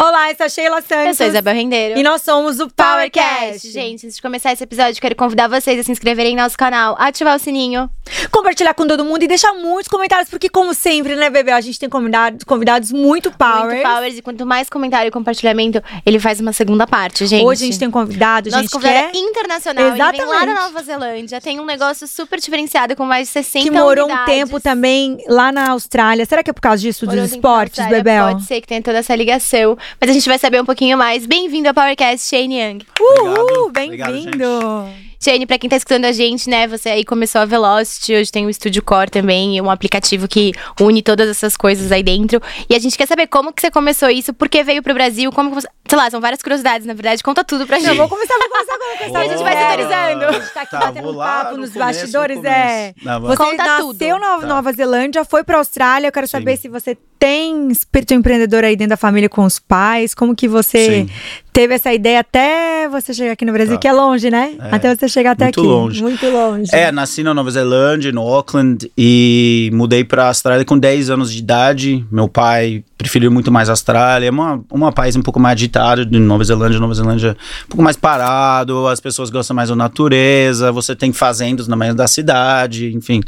Olá, eu sou a Sheila Santos. Eu sou a Isabel Rendeiro. E nós somos o PowerCast. Gente, antes de começar esse episódio, quero convidar vocês a se inscreverem no nosso canal, ativar o sininho. Compartilhar com todo mundo e deixar muitos comentários, porque como sempre, né, bebê, a gente tem convidados, convidados muito powers. Muito powers, e quanto mais comentário e compartilhamento, ele faz uma segunda parte, gente. Hoje a gente tem um convidado, Nosso gente, convidado que é internacional, ele vem lá da Exatamente. Nova Zelândia, tem um negócio super diferenciado com mais de 60 que morou um unidades. tempo também lá na Austrália. Será que é por causa disso, Morou dos um esportes, Bebel? Pode ser que tenha toda essa ligação, mas a gente vai saber um pouquinho mais. Bem-vindo ao PowerCast, Shane Young. Uhul, bem-vindo! Shane, pra quem tá escutando a gente, né, você aí começou a Velocity, hoje tem o Studio Core também, um aplicativo que une todas essas coisas aí dentro. E a gente quer saber como que você começou isso, por que veio pro Brasil, como que você... Sei lá, são várias curiosidades, na verdade, conta tudo pra gente. Eu vou começar, vou começar, vou começar. A gente vai se autorizando. A gente tá aqui Tá, batendo um lá papo no nos começo, bastidores, no é. Não, Você Conta nasceu tudo. na Tá. Nova Zelândia, foi pra Austrália. Eu quero saber Sim. se você tem espírito empreendedor aí dentro da família com os pais. Como que você Sim. Teve essa ideia até você chegar aqui no Brasil, Tá. que é longe, né? É, Até você chegar até muito aqui. longe. Muito longe. É, nasci na Nova Zelândia, no Auckland, e mudei pra Austrália com 10 anos de idade. Meu pai preferiu muito mais a Austrália. É uma, uma país um pouco mais agitado de Nova Zelândia. Nova Zelândia é um pouco mais parado, as pessoas gostam mais da natureza, você tem fazendas no meio da cidade, enfim.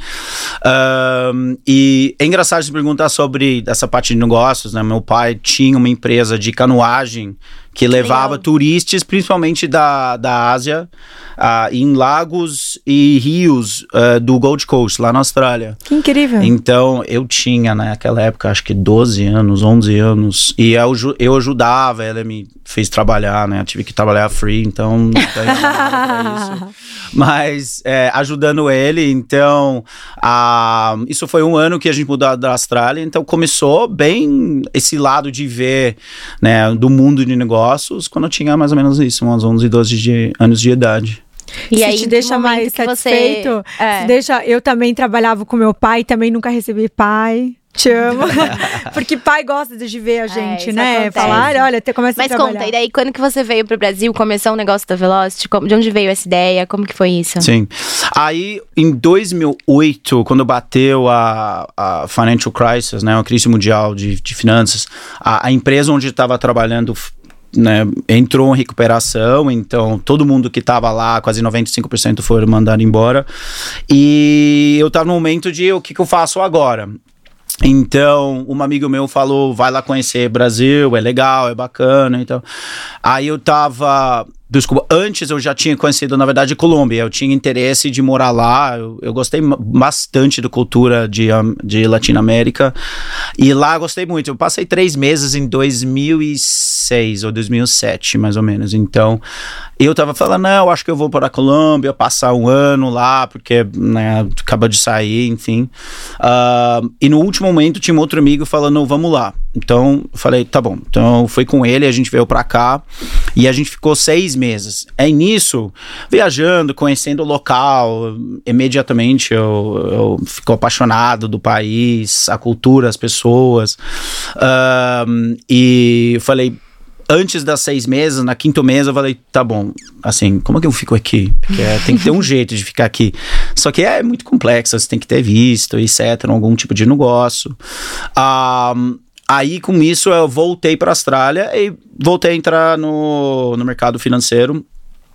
Ahn, e é engraçado você perguntar sobre essa parte de negócios, né? Meu pai tinha uma empresa de canoagem que levava legal. turistas, principalmente da, da Ásia, ah, em lagos e rios ah, do Gold Coast, lá na Austrália. Que incrível. Então, eu tinha naquela época, acho que 12 anos, 11 anos, e eu, eu ajudava, ela me fez trabalhar, né? Eu tive que trabalhar free, então não isso. Mas é, ajudando ele, então, ah, isso foi um ano que a gente mudou da Austrália, então começou bem esse lado de ver, né, do mundo de negócios, quando eu tinha mais ou menos isso, uns 11, 12 de, anos de idade. E se aí, te deixa mais que você- satisfeito, É. se deixa. Eu também trabalhava com meu pai, também nunca recebi pai. Te amo. Porque pai gosta de ver a gente, isso né? acontece. Falar, olha, você começa Mas a trabalhar. conta, e daí quando que você veio pro Brasil, começou o negócio da Velocity, de onde veio essa ideia, como que foi isso? Sim. Aí, em 2008, quando bateu a, a financial crisis, né, a crise mundial de, de finanças, a, a empresa onde eu estava trabalhando né, entrou em recuperação, então todo mundo que estava lá, quase 95% foram mandados embora. E eu estava no momento de o que, que eu faço agora? Então, um amigo meu falou: vai lá conhecer Brasil, é legal, é bacana. Então, aí eu tava. Desculpa, antes eu já tinha conhecido, na verdade, Colômbia. Eu tinha interesse de morar lá. Eu, eu gostei bastante da cultura de, de Latinoamérica. E lá gostei muito. Eu passei três meses em 2006 ou 2007, mais ou menos. Então, eu tava falando, não, acho que eu vou para a Colômbia, passar um ano lá, porque né, acaba de sair, enfim. Ah, e no último momento tinha um outro amigo falando, vamos lá. Então, eu falei, tá bom. Então, fui com ele, a gente veio para cá e a gente ficou seis meses. É nisso, viajando, conhecendo o local, imediatamente eu, eu fico apaixonado do país, a cultura, as pessoas. Ah, e falei, antes das seis meses, na quinto mês, eu falei, tá bom, assim, como é que eu fico aqui? Porque é, tem que ter um jeito de ficar aqui. Só que é muito complexo, você tem que ter visto, etc., algum tipo de negócio. Ah, aí, com isso, eu voltei para a Austrália e voltei a entrar no, no mercado financeiro.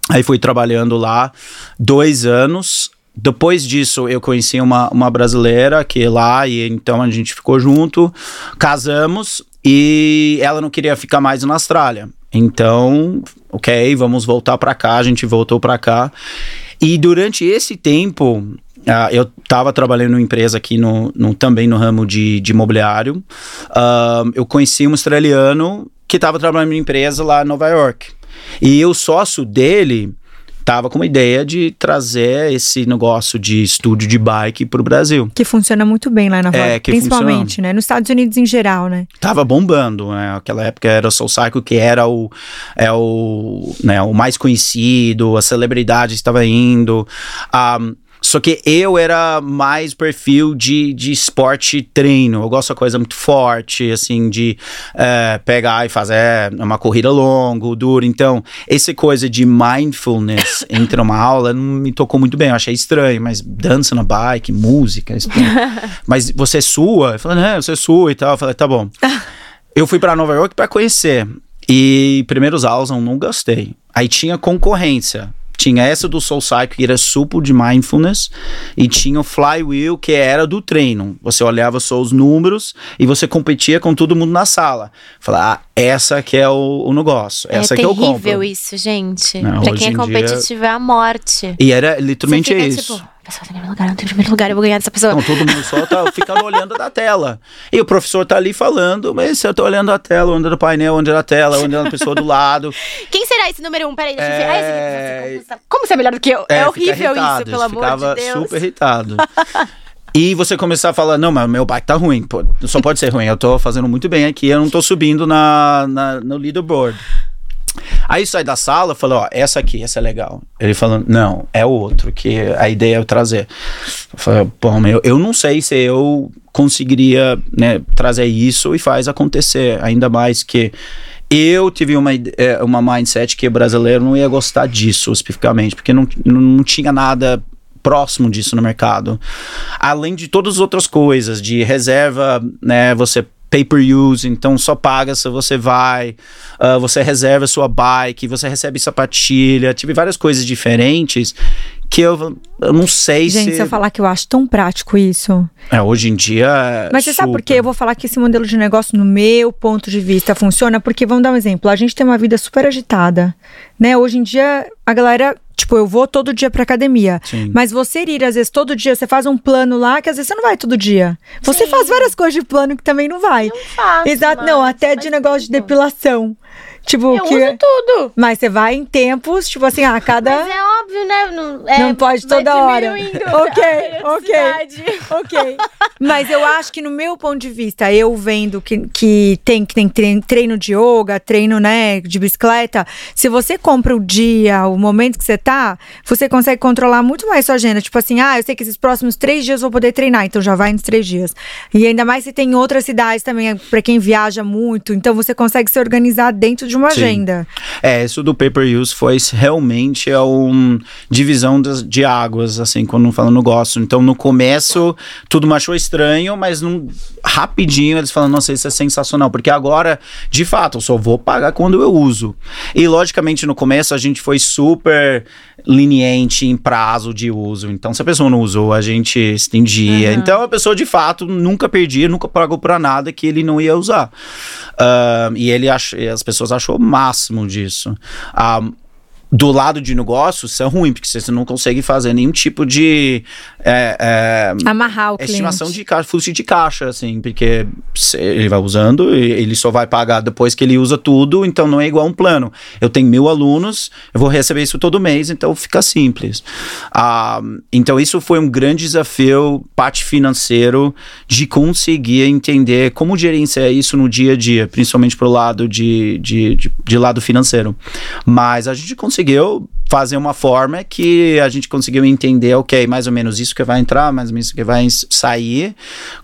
Aí fui trabalhando lá dois anos. Depois disso, eu conheci uma, uma brasileira que é lá, e então a gente ficou junto, casamos, e ela não queria ficar mais na Austrália. Então, ok, vamos voltar para cá, a gente voltou para cá. E durante esse tempo, ah, eu estava trabalhando numa empresa aqui no, no- também no ramo de, de imobiliário. Ah, eu conheci um australiano que estava trabalhando numa empresa lá em Nova York. E o sócio dele tava com uma ideia de trazer esse negócio de estúdio de bike pro Brasil. Que funciona muito bem lá na Nova É, que principalmente, né? Nos Estados Unidos em geral, né? Tava bombando, né? Aquela época era o Soul Cycle, que era o, é o, né, o mais conhecido, as celebridades estavam indo. Ah, só que eu era mais perfil de, de esporte treino. Eu gosto de coisa muito forte, assim, de eh, pegar e fazer uma corrida longa, dura. Então, essa coisa de mindfulness entre uma aula não me tocou muito bem. Eu achei estranho, mas dança na bike, música. mas você sua? Eu falei, não, você sua e tal. Eu falei, tá bom. Eu fui para Nova York para conhecer. E primeiros aulas eu não gostei. Aí tinha concorrência. Tinha essa do Soul Cycle, que era supo de mindfulness, e tinha o Flywheel, que era do treino. Você olhava só os números e você competia com todo mundo na sala. Falar, ah, essa que é o, o negócio, essa é que eu compro. terrível isso, gente. Não, pra quem é em dia- competitivo é a morte. E era literalmente isso. Tipo, pessoa tá em primeiro lugar, não tem primeiro lugar, eu vou ganhar dessa pessoa. Então todo mundo só tá ficando olhando da tela. E o professor tá ali falando, mas eu tô olhando a tela, onde era o painel, onde era a tela, onde era a pessoa do lado. Quem será esse número um? Peraí, deixa eu ver. É- Ah, esse. Nossa, como, como você é melhor do que eu? É, fica horrível irritado, isso, pelo amor ficava de Deus. super irritado. E você começar a falar, não, mas meu bike tá ruim. Pô, só pode ser ruim. Eu tô fazendo muito bem aqui, eu não tô subindo na, na- no leaderboard. Aí sai da sala fala, ó, essa aqui, essa é legal. Ele falou, não, é o outro, que a ideia é eu trazer. Eu falei, bom, eu, eu não sei se eu conseguiria né, trazer isso e faz acontecer. Ainda mais que eu tive uma, eh, uma mindset que brasileiro não ia gostar disso especificamente, porque não, não tinha nada próximo disso no mercado. Além de todas as outras coisas, de reserva, né, você pay per use, então só paga se você vai, ah, você reserva sua bike, você recebe sapatilha, tive várias coisas diferentes que eu, eu não sei Gente, se... se eu falar que eu acho tão prático isso. É, hoje em dia... é Mas você sabe por super. quê? Eu vou falar que esse modelo de negócio, no meu ponto de vista, funciona porque, vamos dar um exemplo, a gente tem uma vida super agitada, né? Hoje em dia, a galera, tipo, eu vou todo dia pra academia. Sim. Mas você ir, às vezes, todo dia, você faz um plano lá, que às vezes você não vai todo dia. Você faz várias coisas de plano que também não vai. faço, Exato, não, mas até faz de negócio de depilação. Tipo, Eu que... uso tudo. Mas você vai em tempos, tipo assim, ah, cada. Mas é óbvio, né? Não, é, Não pode toda hora. Ok, a ok. ok. Mas eu acho que no meu ponto de vista, eu vendo que, que tem que tem treino, treino de yoga, treino, né, de bicicleta, se você compra o dia, o momento que você tá, você consegue controlar muito mais sua agenda. Tipo assim, ah, eu sei que esses próximos três dias eu vou poder treinar, então já vai nos três dias. E ainda mais se tem outras cidades também, pra quem viaja muito, então você consegue se organizar dentro de uma Sim. agenda. É, isso do pay-per-use foi realmente é um divisão de águas, assim, quando fala no gosto. Então, no começo, tudo me achou estranho, mas num, rapidinho eles falam, nossa, isso é sensacional, porque agora, de fato, eu só vou pagar quando eu uso. E, logicamente, no começo a gente foi super leniente em prazo de uso. Então, se a pessoa não usou, a gente estendia. Então, a pessoa, de fato, nunca perdia, nunca pagou pra nada que ele não ia usar. Ah, e ele ach, as pessoas achou o máximo disso. Ah, do lado de negócio, isso é ruim, porque você não consegue fazer nenhum tipo de é, é, Amarrar o cliente. estimação de caixa, fluxo de caixa, assim, porque ele vai usando e ele só vai pagar depois que ele usa tudo, então não é igual um plano. Eu tenho mil alunos, eu vou receber isso todo mês, então fica simples. Ah, então isso foi um grande desafio, parte financeiro, de conseguir entender como gerenciar isso no dia a dia, principalmente pro lado de, de, de, de lado financeiro. Mas a gente conseguiu fazer uma forma que a gente conseguiu entender, ok, mais ou menos isso que vai entrar, mais ou menos isso que vai sair,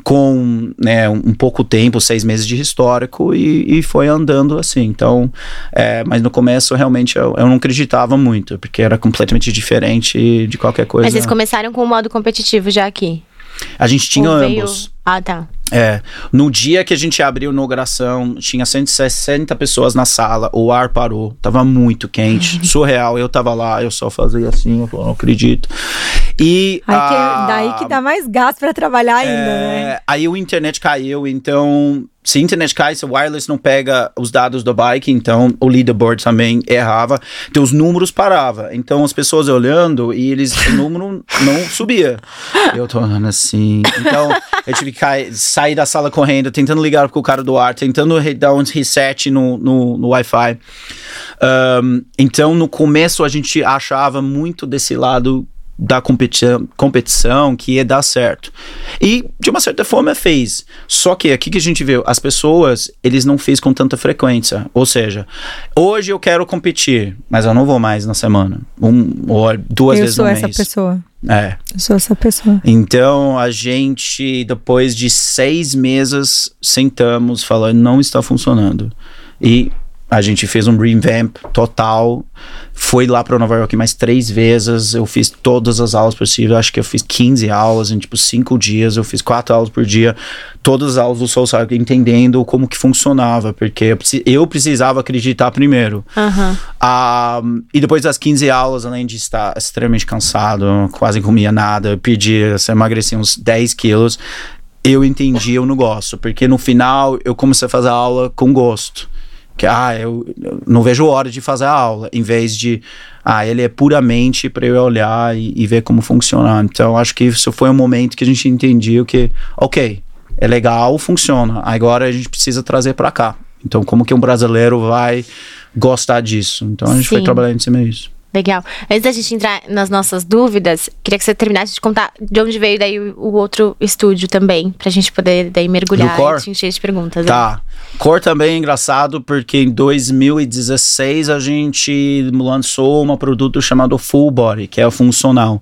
com né, um, pouco tempo, seis meses de histórico, e, e foi andando assim. Então, é, mas no começo realmente eu, eu não acreditava muito, porque era completamente diferente de qualquer coisa. Mas vocês começaram com o modo competitivo já aqui. A gente tinha Ou veio- ambos. Ah, tá. É, no dia que a gente abriu a inauguração, tinha 160 pessoas na sala, o ar parou, tava muito quente, surreal, eu tava lá, eu só fazia assim, eu falei, não acredito. E Aí que- ah, daí que dá mais gasto pra trabalhar ainda, né? é, Aí o internet caiu, então se a internet cai, se o wireless não pega os dados do bike, então o leaderboard também errava, então os números parava. Então as pessoas olhando e eles o número não subia. Eu tô assim. Então eu tive que cair, sair da sala correndo, tentando ligar pro cara do ar, tentando dar um reset no, no, no Wi-Fi. Um, então no começo a gente achava muito desse lado da competição, competição que ia dar certo. E, de uma certa forma, fez. Só que aqui que a gente viu, as pessoas, eles não fez com tanta frequência. Ou seja, hoje eu quero competir, mas eu não vou mais na semana. Um, ou duas eu vezes sou no essa mês. pessoa. É. Eu sou essa pessoa. Então, a gente, depois de seis meses, sentamos, falando, não está funcionando. E a gente fez um revamp total. Foi lá para Nova York mais três vezes. Eu fiz todas as aulas possíveis. Acho que eu fiz 15 aulas em tipo cinco dias. Eu fiz quatro aulas por dia. Todas as aulas do Soul Cycle, entendendo como que funcionava, porque eu, precisava acreditar primeiro. Uhum. Um, e depois das 15 aulas, além de estar extremamente cansado, quase comia nada, eu pedi, eu emagreci uns 10 quilos eu entendi o negócio, porque no final eu comecei a fazer aula com gosto que ah, eu, eu, não vejo hora de fazer a aula, em vez de ah, ele é puramente para eu olhar e, e, ver como funciona. Então, acho que isso foi um momento que a gente entendia que, ok, é legal, funciona. Agora a gente precisa trazer para cá. Então, como que um brasileiro vai gostar disso? Então, a gente Sim. foi trabalhando em cima disso. Legal. Antes da gente entrar nas nossas dúvidas, queria que você terminasse de contar de onde veio daí o, outro estúdio também, pra gente poder daí mergulhar e te encher de perguntas. Tá. Né? Cor também é engraçado, porque em 2016 a gente lançou um produto chamado Full Body, que é o funcional.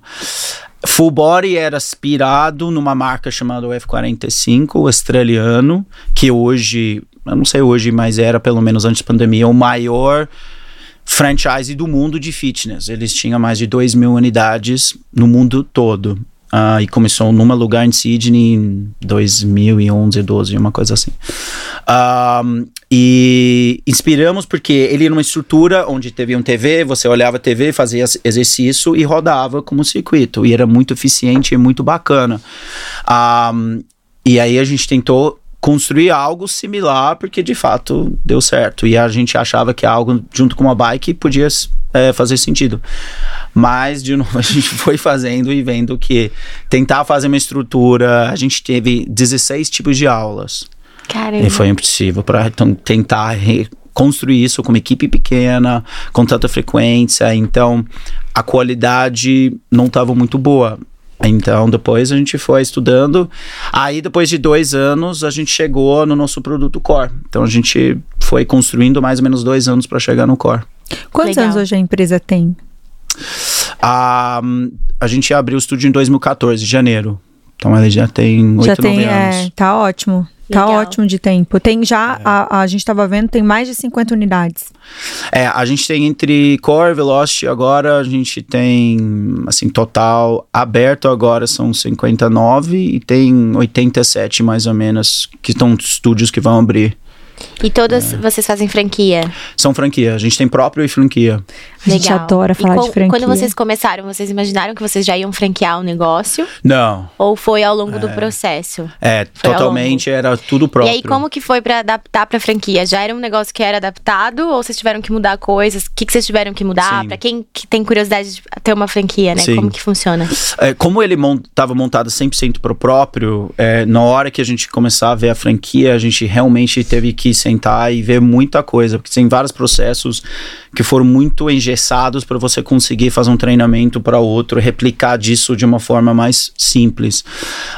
Full Body era inspirado numa marca chamada F45, australiano, que hoje, eu não sei hoje, mas era pelo menos antes da pandemia, o maior franchise do mundo de fitness. Eles tinham mais de 2 mil unidades no mundo todo. Uh, e começou num lugar em Sydney em 2011, 12, uma coisa assim. Uh, e inspiramos porque ele era uma estrutura onde teve um TV, você olhava a TV, fazia exercício e rodava como um circuito. E era muito eficiente e muito bacana. Uh, e aí a gente tentou construir algo similar, porque de fato deu certo. E a gente achava que algo junto com uma bike podia é, fazer sentido. Mas, de novo, a gente foi fazendo e vendo que tentar fazer uma estrutura. A gente teve 16 tipos de aulas. Caramba. E foi impossível para então, tentar construir isso com uma equipe pequena, com tanta frequência. Então, a qualidade não estava muito boa. Então, depois a gente foi estudando. Aí, depois de dois anos, a gente chegou no nosso produto core. Então, a gente foi construindo mais ou menos dois anos para chegar no core. Quantos Legal. anos hoje a empresa tem? A, a gente abriu o estúdio em 2014, janeiro. Então, ela já tem oito, nove anos. É, tá ótimo. Tá Legal. ótimo de tempo. Tem já, é. a, a gente estava vendo, tem mais de 50 unidades. É, a gente tem entre Core, Velocity, agora a gente tem, assim, total aberto agora são 59 e tem 87 mais ou menos, que estão estúdios que vão abrir. E todas é. vocês fazem franquia? São franquia. A gente tem próprio e franquia. A gente Legal. adora falar com, de franquia. Quando vocês começaram, vocês imaginaram que vocês já iam franquear o negócio? Não. Ou foi ao longo é. do processo? É, foi totalmente era tudo próprio. E aí, como que foi para adaptar pra franquia? Já era um negócio que era adaptado ou vocês tiveram que mudar coisas? O que, que vocês tiveram que mudar? Para quem que tem curiosidade de ter uma franquia, né? Sim. Como que funciona? É, como ele estava mont, montado 100% pro próprio, é, na hora que a gente começar a ver a franquia, a gente realmente teve que sentar e ver muita coisa, porque tem vários processos que foram muito engessados para você conseguir fazer um treinamento para outro, replicar disso de uma forma mais simples.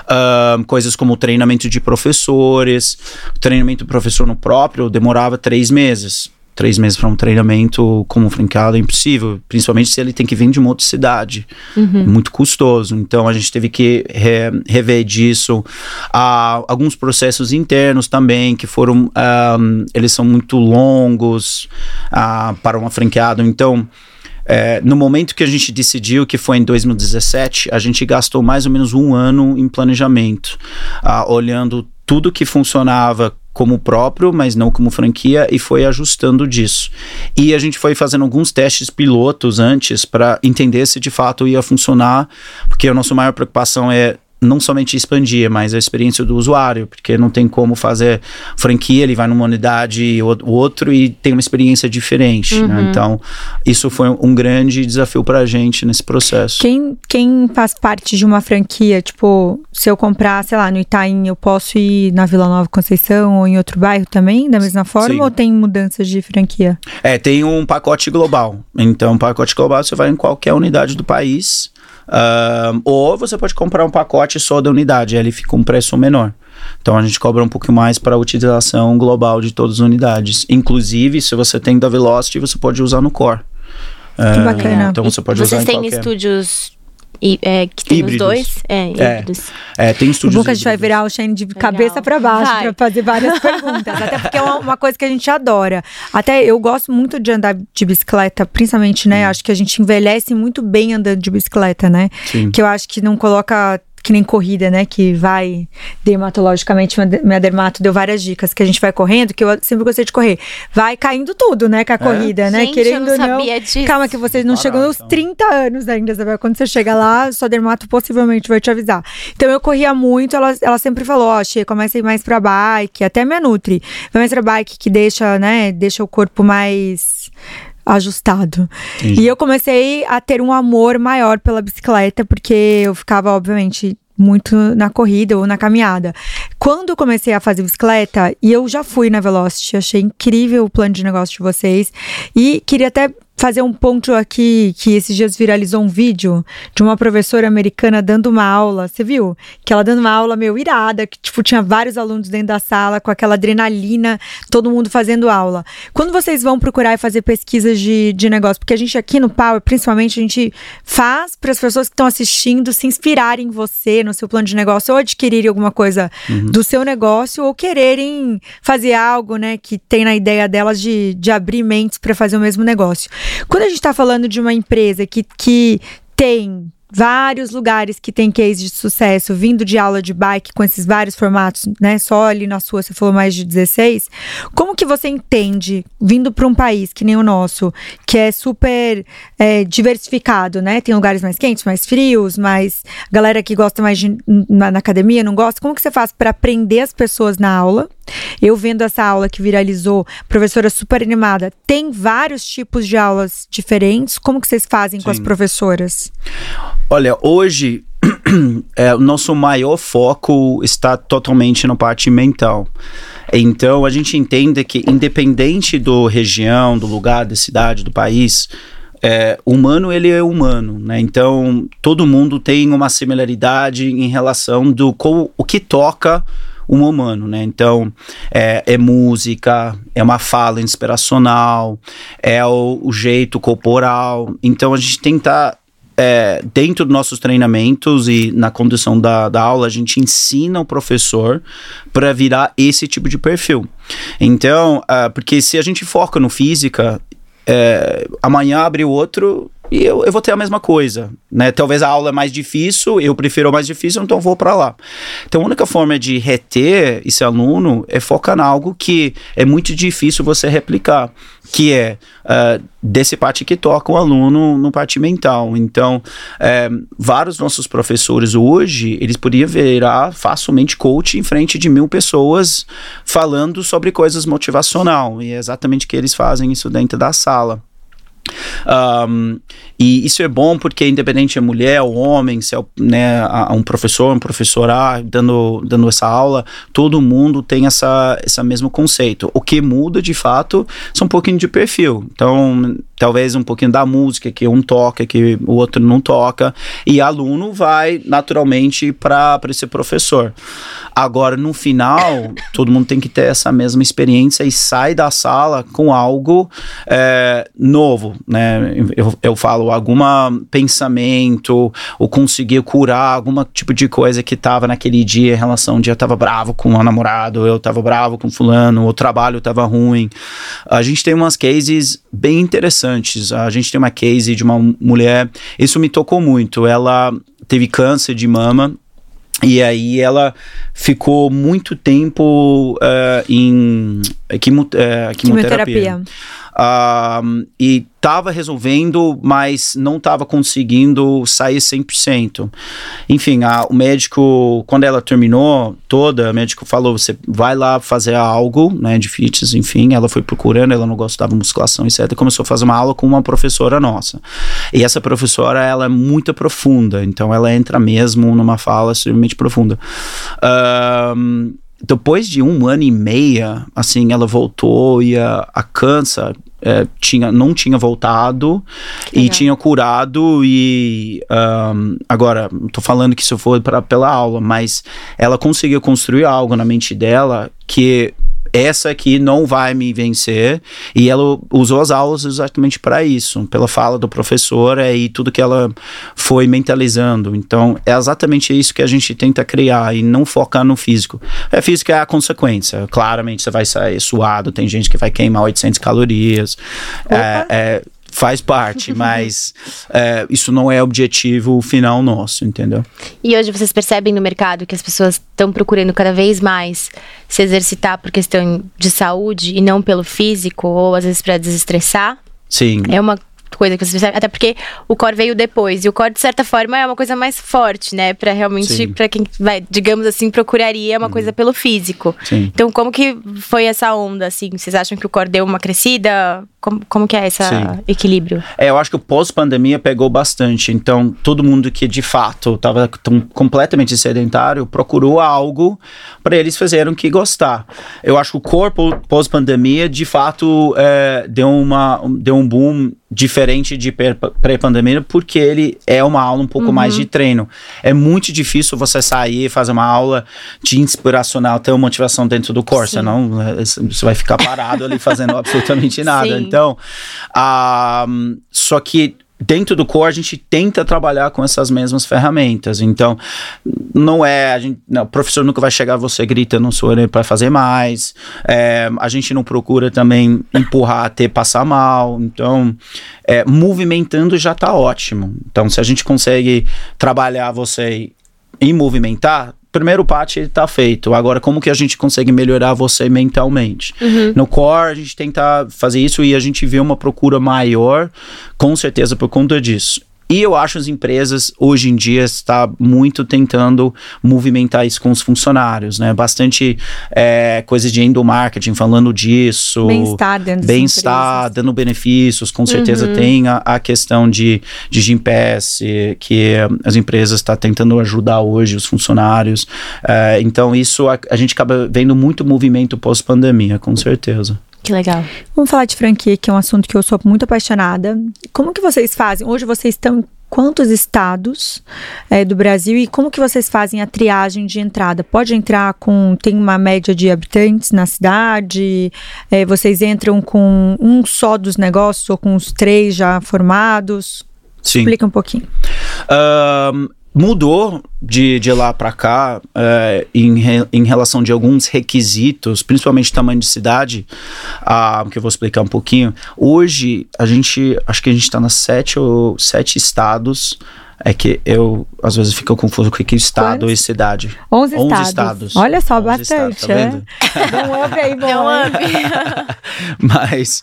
Uh, coisas como treinamento de professores, treinamento do professor no próprio demorava três meses três meses para um treinamento como franqueado é impossível, principalmente se ele tem que vir de uma outra cidade. Uhum. Muito custoso. Então a gente teve que re, rever disso. Há alguns processos internos também que foram. Um, eles são muito longos uh, para uma franqueado. Então. É, no momento que a gente decidiu, que foi em 2017, a gente gastou mais ou menos um ano em planejamento, uh, olhando tudo que funcionava como próprio, mas não como franquia, e foi ajustando disso. E a gente foi fazendo alguns testes pilotos antes para entender se de fato ia funcionar, porque a nossa maior preocupação é não somente expandir, mas a experiência do usuário, porque não tem como fazer franquia, ele vai numa unidade e o outro e tem uma experiência diferente. Né? Uhum. Né? Então, isso foi um grande desafio para a gente nesse processo. Quem, quem faz parte de uma franquia, tipo, se eu comprar, sei lá, no Itaim, eu posso ir na Vila Nova Conceição ou em outro bairro também, da mesma forma, Sim. ou tem mudanças de franquia? É, tem um pacote global. Então, pacote global você vai em qualquer unidade do país Uh, ou você pode comprar um pacote só da unidade, ele fica um preço menor. Então a gente cobra um pouco mais para a utilização global de todas as unidades. Inclusive, se você tem da Velocity, você pode usar no Core. Que uh, bacana. Então você pode Vocês usar têm estúdios e, é, que tem Híbridos. os dois. É, híbridos. É, tem O estúdios. bom que a gente vai híbridos. virar o Shane de cabeça pra baixo Vai. pra fazer várias perguntas. Até porque é uma, uma coisa que a gente adora. Até eu gosto muito de andar de bicicleta, principalmente, né? Acho que a gente envelhece muito bem andando de bicicleta, né? Sim. Que eu acho que não coloca que nem corrida, né? Que vai dermatologicamente, minha de- minha dermato deu várias dicas que a gente vai correndo, que eu sempre gostei de correr. Vai caindo tudo, né? Com a corrida, né? Gente, eu Querendo não ou não. sabia disso. Calma, que você não Caraca. chegou nos 30 anos ainda, sabe? Quando você chega lá, sua dermato possivelmente vai te avisar. Então eu corria muito, ela, ela sempre falou, ó, Xê, começa a ir mais pra bike, até minha Nutri. Vai mais pra bike que deixa, né, deixa o corpo mais ajustado. Entendi. E eu comecei a ter um amor maior pela bicicleta, porque eu ficava, obviamente, muito na corrida ou na caminhada. Quando eu comecei a fazer bicicleta, e eu já fui na Velocity, achei incrível o plano de negócio de vocês. E queria até fazer um ponto aqui que esses dias viralizou um vídeo de uma professora americana dando uma aula, você viu? Que ela dando uma aula meio irada, que tipo tinha vários alunos dentro da sala com aquela adrenalina, todo mundo fazendo aula. Quando vocês vão procurar e fazer pesquisas de, de negócio, porque a gente aqui no Power, principalmente, a gente faz para as pessoas que estão assistindo se inspirarem em você, no seu plano de negócio, ou adquirirem alguma coisa do seu negócio, ou quererem fazer algo, né, que tem na ideia delas de, de abrir mentes para fazer o mesmo negócio. Quando a gente está falando de uma empresa que, que tem vários lugares que tem case de sucesso, vindo de aula de bike com esses vários formatos, né? Só ali na sua você falou mais de 16. Como que você entende, vindo para um país que nem o nosso, que é super é, diversificado, né? Tem lugares mais quentes, mais frios, mais galera que gosta mais de na, na academia, não gosta. Como que você faz para aprender as pessoas na aula? Eu vendo essa aula que viralizou, professora super animada, tem vários tipos de aulas diferentes. Como que vocês fazem com as Sim. professoras? Olha, hoje é, o nosso maior foco está totalmente na parte mental. Então a gente entende que independente do região, do lugar, da cidade, do país, é, humano ele é humano, né? Então todo mundo tem uma similaridade em relação do co- o que toca um humano, né? Então é, é música, é uma fala inspiracional, é o, o jeito corporal. Então a gente tenta é, dentro dos nossos treinamentos e na condução da, da aula, a gente ensina o professor para virar esse tipo de perfil. Então, ah, porque se a gente foca no física, é, amanhã abre o outro e eu, eu vou ter a mesma coisa, né? Talvez a aula é mais difícil, eu prefiro o mais difícil, então vou para lá. Então a única forma de reter esse aluno é focar em algo que é muito difícil você replicar, que é ah, desse parte que toca o aluno no parte mental. Então, eh, vários nossos professores hoje, eles poderiam virar facilmente coach em frente de mil pessoas falando sobre coisas motivacional. E é exatamente o que eles fazem isso dentro da sala. Um, e isso é bom porque independente é mulher ou homem, se é né, a- um professor, um professora dando, dando essa aula, todo mundo tem essa, esse mesmo conceito. O que muda de fato são um pouquinho de perfil. Então, talvez um pouquinho da música que um toca, que o outro não toca, e aluno vai naturalmente para esse professor. Agora, no final, todo mundo tem que ter essa mesma experiência e sai da sala com algo é, novo, né? Eu, eu falo algum pensamento ou conseguir curar algum tipo de coisa que estava naquele dia em relação um dia eu tava bravo com o namorado, eu tava bravo com fulano, o trabalho tava ruim. A gente tem umas cases bem interessantes. A gente tem uma case de uma mulher, isso me tocou muito. Ela teve câncer de mama e aí ela ficou muito tempo eh, em eh, quimioterapia. Quimioterapia. E estava resolvendo, mas não estava conseguindo sair 100%. Enfim, a, o médico, quando ela terminou toda, o médico falou: você vai lá fazer algo, né, de fitness, enfim. Ela foi procurando, ela não gostava de musculação, etc. Começou a fazer uma aula com uma professora nossa. E essa professora, ela é muito profunda, então ela entra mesmo numa fala extremamente profunda. Ahn, depois de um ano e meia, assim, ela voltou e a, a câncer é, tinha, não tinha voltado e legal. tinha curado e ahn, agora, tô falando que isso foi pra, pela aula, mas ela conseguiu construir algo na mente dela que essa aqui não vai me vencer. E ela usou as aulas exatamente para isso, pela fala do professor é, e tudo que ela foi mentalizando. Então, é exatamente isso que a gente tenta criar e não focar no físico. É físico é a consequência. Claramente você vai sair suado, tem gente que vai queimar 800 calorias. É, é, faz parte, mas é, isso não é objetivo final nosso, entendeu? E hoje vocês percebem no mercado que as pessoas estão procurando cada vez mais se exercitar por questão de saúde e não pelo físico, ou às vezes para desestressar? Sim. É uma coisa que vocês percebem, até porque o core veio depois, e o core, de certa forma, é uma coisa mais forte, né? Pra realmente, para quem vai, digamos assim, procuraria uma uhum. coisa pelo físico. Sim. Então, como que foi essa onda, assim? Vocês acham que o core deu uma crescida? Como, como que é esse equilíbrio? É, eu acho que o pós-pandemia pegou bastante. Então, todo mundo que de fato estava completamente sedentário procurou algo para eles fazerem que gostar. Eu acho que o corpo pós-pandemia, de fato, é, deu, uma, deu um boom diferente de pré-pandemia, porque ele é uma aula um pouco uhum. mais de treino. É muito difícil você sair, fazer uma aula de inspiracional, ter uma motivação dentro do corpo, senão é, você vai ficar parado ali fazendo absolutamente nada. Sim. Então, uh, só que dentro do core a gente tenta trabalhar com essas mesmas ferramentas. Então, não é a gente, não, o professor nunca vai chegar você gritando sua orelha para fazer mais. É, a gente não procura também empurrar até passar mal. Então, é, movimentando já está ótimo. Então, se a gente consegue trabalhar você em movimentar, primeiro parte está feito. Agora, como que a gente consegue melhorar você mentalmente? Uhum. No core, a gente tenta fazer isso e a gente vê uma procura maior, com certeza por conta disso. E eu acho as empresas hoje em dia está muito tentando movimentar isso com os funcionários, né? Bastante é, coisa de endomarketing falando disso. Bem-estar dentro Bem-estar, dando benefícios. Com certeza uhum. tem a, a, questão de, de Gimpass, que as empresas estão tá tentando ajudar hoje os funcionários. É, então, isso a, a gente acaba vendo muito movimento pós-pandemia, com certeza. Que legal. Vamos falar de franquia, que é um assunto que eu sou muito apaixonada. Como que vocês fazem? Hoje vocês estão em quantos estados é, do Brasil e como que vocês fazem a triagem de entrada? Pode entrar com tem uma média de habitantes na cidade? É, vocês entram com um só dos negócios ou com os três já formados? Sim. Explica um pouquinho. Um, mudou de, de lá para cá é, em, re, em relação de alguns requisitos, principalmente tamanho de cidade, ah, que eu vou explicar um pouquinho. Hoje, a gente, acho que a gente está nas sete ou sete estados é que eu, às vezes, fico confuso com que estado Quantos? e cidade. 11 estados. estados. Olha só, bastante. Estados, tá vendo? É? um up aí, bom. É um up. Mas,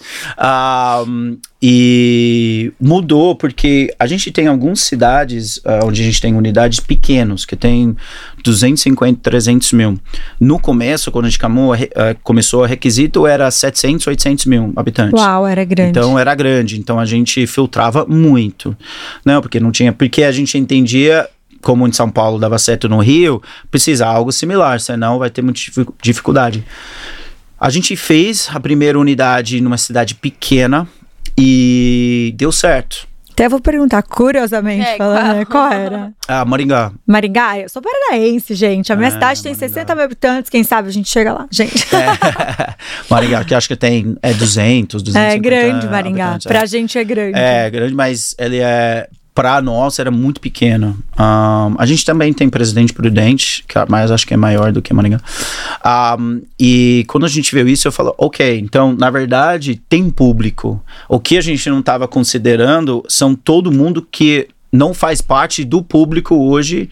um, e mudou porque a gente tem algumas cidades uh, onde a gente tem unidades pequenos, que tem 250, 300 mil. No começo, quando a gente camou, uh, começou, o requisito era 700, 800 mil habitantes. Uau, era grande. Então, era grande. Então, a gente filtrava muito. Não, porque não tinha... Porque a gente entendia como em São Paulo dava certo no Rio, precisa algo similar, senão vai ter muita dificuldade. A gente fez a primeira unidade numa cidade pequena, e deu certo. Até vou perguntar, curiosamente, é, falando, qual? Né, qual era? Ah, Maringá. Maringá? Eu sou paranaense, gente. A minha é, cidade tem Maringá. 60 mil habitantes, quem sabe a gente chega lá, gente. É. Maringá, que acho que tem é 200, 250 É grande Maringá, pra é. gente é grande. É, grande, mas ele é para nós era muito pequeno. Um, a gente também tem Presidente Prudente, que, é, mas acho que é maior do que Maringá. Um, e quando a gente viu isso, eu falo, ok, então, na verdade, tem público. O que a gente não estava considerando são todo mundo que não faz parte do público hoje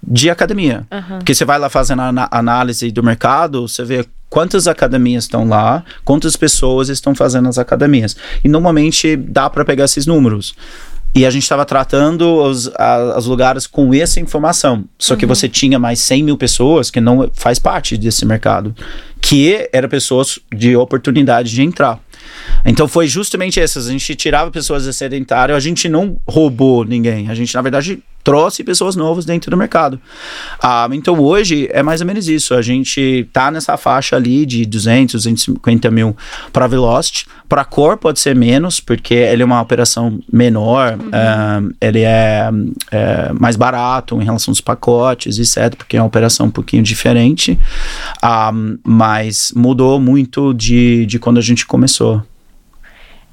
de academia. Uhum. Porque você vai lá fazendo a análise do mercado, você vê quantas academias estão lá, quantas pessoas estão fazendo as academias. E normalmente dá para pegar esses números. E a gente estava tratando os, a, os lugares com essa informação. Só que uhum. você tinha mais 100 mil pessoas que não faz parte desse mercado, que eram pessoas de oportunidade de entrar. Então foi justamente essas. A gente tirava pessoas de sedentário, a gente não roubou ninguém. A gente, na verdade, trouxe pessoas novas dentro do mercado. Ah, então hoje é mais ou menos isso. A gente tá nessa faixa ali de 200, 250 mil para Velocity. Para Core pode ser menos, porque ele é uma operação menor, uhum. é, ele é, é, mais barato em relação aos pacotes, etc., porque é uma operação um pouquinho diferente. Ah, mas mudou muito de, de quando a gente começou.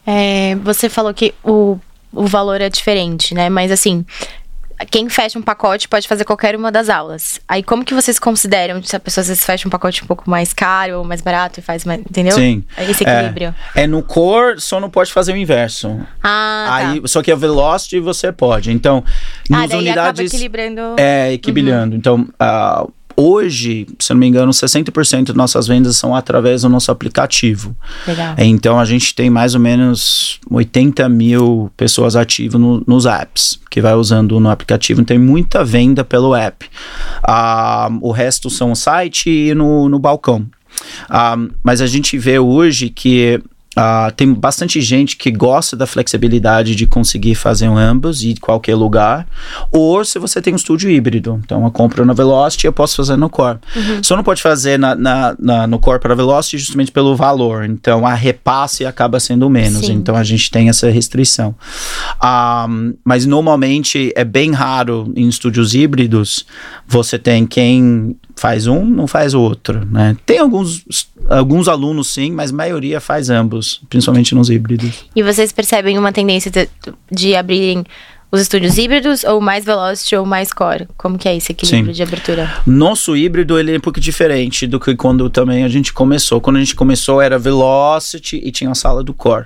É, você falou que o, o valor é diferente, né? Mas assim, quem fecha um pacote pode fazer qualquer uma das aulas. Aí como que vocês consideram se a pessoa às vezes fecha um pacote um pouco mais caro ou mais barato e faz mais, entendeu? Sim. Esse equilíbrio. É, é no core só não pode fazer o inverso. Ah, tá. Aí, tá. só que a velocity você pode. Então, ah, nas unidades acaba equilibrando. É, equilibrando. Uhum. Então, uh, Hoje, se não me engano, 60% das nossas vendas são através do nosso aplicativo. Legal. Então a gente tem mais ou menos 80 mil pessoas ativas no, nos apps, que vai usando no aplicativo. Tem muita venda pelo app. Ah, o resto são o site e no, no balcão. Ah, mas a gente vê hoje que Uh, tem bastante gente que gosta da flexibilidade de conseguir fazer um ambos e qualquer lugar. Ou se você tem um estúdio híbrido. Então, eu compro na Velocity eu posso fazer no Core. Uhum. Só não pode fazer na, na, na, no Core para Velocity justamente pelo valor. Então, a repasse acaba sendo menos. Sim. Então, a gente tem essa restrição. Um, ah, mas, normalmente, é bem raro em estúdios híbridos você tem quem faz um, não faz o outro, né? Tem alguns, alguns alunos sim, mas a maioria faz ambos, principalmente nos híbridos. E vocês percebem uma tendência de, de abrirem os estúdios híbridos ou mais Velocity ou mais Core? Como que é esse equilíbrio Sim. de abertura? Nosso híbrido ele é um pouco diferente do que quando também a gente começou. Quando a gente começou era Velocity e tinha a sala do Core.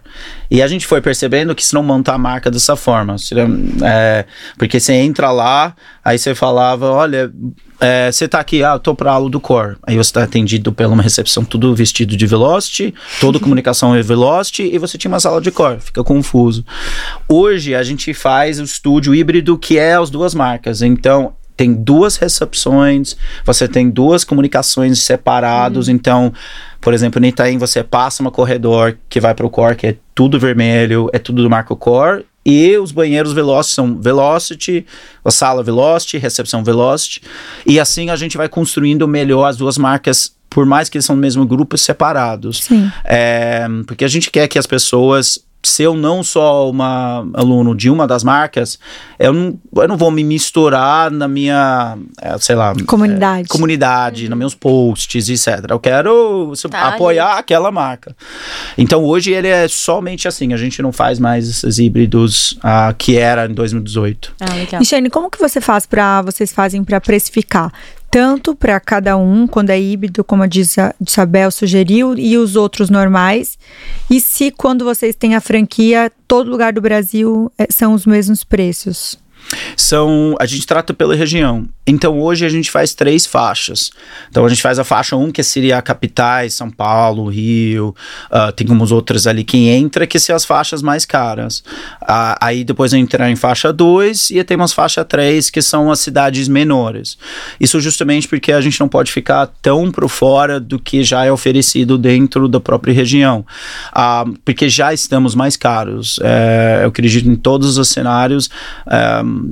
E a gente foi percebendo que se não montar a marca dessa forma, é, porque você entra lá, aí você falava, olha, é, você tá aqui, ah, eu tô pra aula do Core. Aí você tá atendido pela uma recepção tudo vestido de Velocity, toda comunicação é Velocity, e você tinha uma sala de Core. Fica confuso. Hoje a gente faz o estúdio híbrido que é as duas marcas. Então, tem duas recepções, você tem duas comunicações separados. Uhum. Então, por exemplo, no Itaim você passa um corredor que vai para o core, que é tudo vermelho, é tudo do marco core, e os banheiros Velocity são Velocity, a sala Velocity, recepção Velocity. E assim a gente vai construindo melhor as duas marcas, por mais que eles são no mesmo grupo, separados. Sim. É, porque a gente quer que as pessoas se eu não sou uma aluno de uma das marcas, eu não, eu não vou me misturar na minha, é, sei lá, comunidade, é, comunidade, uhum. nos meus posts, etc. Eu quero tá, apoiar gente. aquela marca. Então hoje ele é somente assim, a gente não faz mais esses híbridos uh, que era em 2018. Ah, legal. E Shane, como que você faz para vocês fazem para precificar? Tanto para cada um, quando é híbrido, como a Isabel sugeriu, e os outros normais. E se quando vocês têm a franquia, todo lugar do Brasil é, são os mesmos preços? São, a gente trata pela região. Então hoje a gente faz três faixas. Então a gente faz a faixa 1, que seria capitais, São Paulo, Rio, uh, tem umas outras ali que entra, que são as faixas mais caras. Uh, aí depois a entrar em faixa 2 e tem umas faixa 3, que são as cidades menores. Isso justamente porque a gente não pode ficar tão por fora do que já é oferecido dentro da própria região. Uh, porque já estamos mais caros. É, eu acredito em todos os cenários,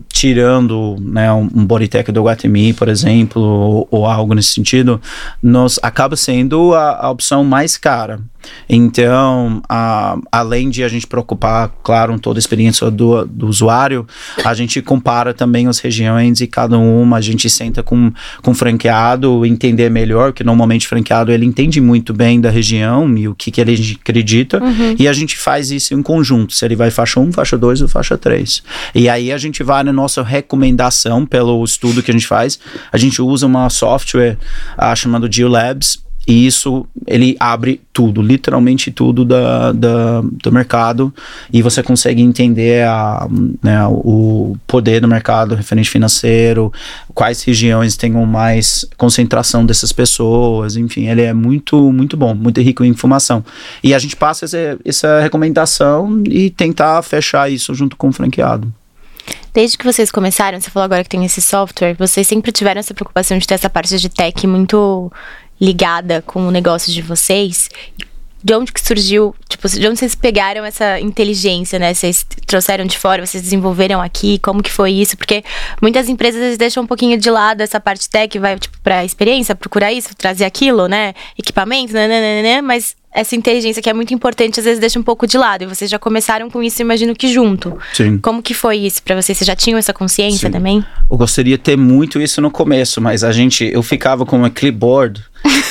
tirando né, um, um Bodytech do Guatemi, por exemplo, ou, ou, algo nesse sentido, nos acaba sendo a, a opção mais cara. Então, a, além de a gente preocupar, claro, toda a experiência do, do usuário, a gente compara também as regiões e cada uma, a gente senta com, com o franqueado, entender melhor, que normalmente o franqueado ele entende muito bem da região e o que, que ele acredita, uhum. e a gente faz isso em conjunto, se ele vai faixa 1, faixa 2 ou faixa 3. E aí a gente vai na nossa recomendação pelo estudo que a gente faz, a gente usa uma software uh, chamada GeoLabs, e isso, ele abre tudo, literalmente tudo da, da, do mercado. E você consegue entender a, né, o poder do mercado referente financeiro, quais regiões tenham mais concentração dessas pessoas. Enfim, ele é muito, muito bom, muito rico em informação. E a gente passa essa, essa recomendação e tentar fechar isso junto com o franqueado. Desde que vocês começaram, você falou agora que tem esse software, vocês sempre tiveram essa preocupação de ter essa parte de tech muito ligada com o negócio de vocês. de onde que surgiu, tipo, de onde vocês pegaram essa inteligência, né? Vocês trouxeram de fora, vocês desenvolveram aqui, como que foi isso? Porque muitas empresas deixam um pouquinho de lado essa parte tech, vai tipo para experiência, procurar isso, trazer aquilo, né? Equipamento, né, né, né, né, mas essa inteligência que é muito importante, às vezes deixa um pouco de lado. E vocês já começaram com isso, imagino que junto. Sim. Como que foi isso para vocês? Vocês já tinham essa consciência Sim. também? Eu gostaria de ter muito isso no começo, mas a gente, eu ficava com uma clipboard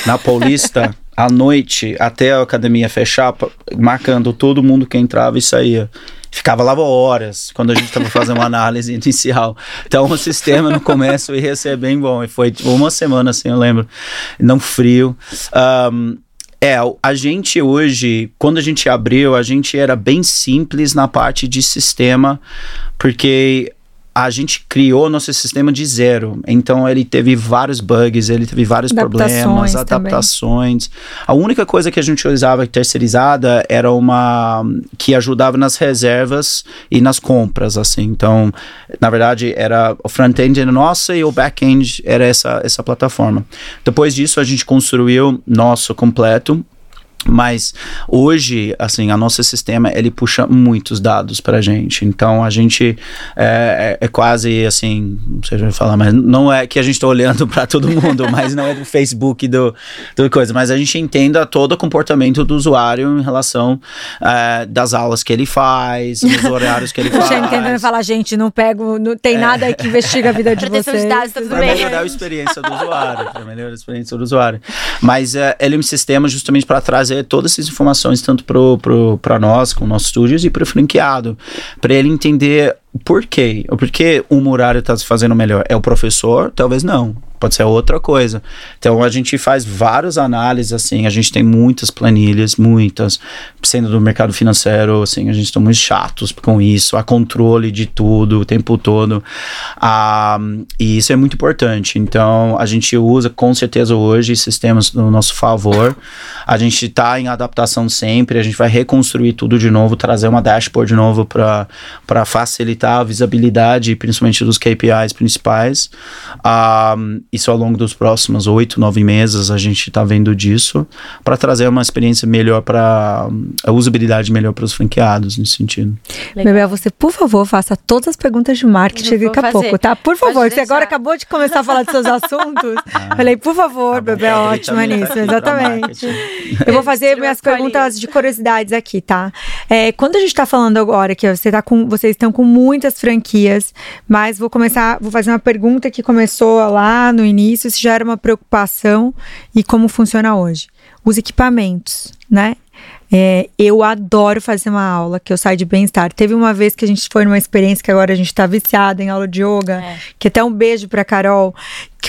na Paulista à noite até a academia fechar, marcando todo mundo que entrava e saía. Ficava lá horas quando a gente estava fazendo uma análise inicial. Então o sistema no começo ia ser bem bom. E foi uma semana assim, eu lembro. Não frio. Ahm, é, a gente hoje, quando a gente abriu, a gente era bem simples na parte de sistema, porque a gente criou nosso sistema de zero. Então ele teve vários bugs, ele teve vários Adaptações problemas, também. adaptações. A única coisa que a gente usava terceirizada era uma que ajudava nas reservas e nas compras, assim. Então, na verdade, era o front-end era nossa e o back-end era essa essa plataforma. Depois disso, a gente construiu nosso completo. Mas hoje, assim, a nosso sistema ele puxa muitos dados para a gente. Então a gente é, é- é quase assim, não sei se eu vou falar, mas não é que a gente está olhando para todo mundo, mas não é do Facebook do, do coisa, mas a gente entenda todo o comportamento do usuário em relação é, das aulas que ele faz, dos horários que ele faz. já entendendo falar, gente, não pego, não tem nada aí que investiga a vida de vocês. dados, tá tudo Para bem. melhorar a experiência do usuário, para melhorar a experiência do usuário. Mas é, ele é um sistema justamente para trazer todas essas informações, tanto para nós, com nossos estúdios, e para o franqueado, para ele entender o porquê. O porquê um horário está se fazendo melhor. É o professor? Talvez não. Pode ser outra coisa. Então a gente faz várias análises, assim, a gente tem muitas planilhas, muitas, sendo do mercado financeiro, assim, a gente está muito chatos com isso, a controle de tudo o tempo todo. Ah, e isso é muito importante. Então a gente usa com certeza hoje sistemas no nosso favor. A gente está em adaptação sempre, a gente vai reconstruir tudo de novo, trazer uma dashboard de novo para facilitar a visibilidade, principalmente dos KPIs principais. Ah, isso ao longo dos próximos oito, nove meses a gente está vendo disso para trazer uma experiência melhor para a usabilidade melhor para os franqueados nesse sentido. Legal. Bebel, você, por favor, faça todas as perguntas de marketing daqui a fazer. pouco, tá? Por Pode favor, você agora acabou de começar a falar dos seus assuntos. Falei, por favor, Tá bom, Bebel, ótima nisso, exatamente. Eu vou fazer minhas perguntas de curiosidades aqui, tá? É, quando a gente tá falando agora que você tá com, vocês estão com muitas franquias, mas vou começar, vou fazer uma pergunta que começou lá no início, se já era uma preocupação e como funciona hoje. Os equipamentos, né? É, eu adoro fazer uma aula que eu saio de bem-estar. Teve uma vez que a gente foi numa experiência que agora a gente tá viciada em aula de yoga, É. que até um beijo pra Carol,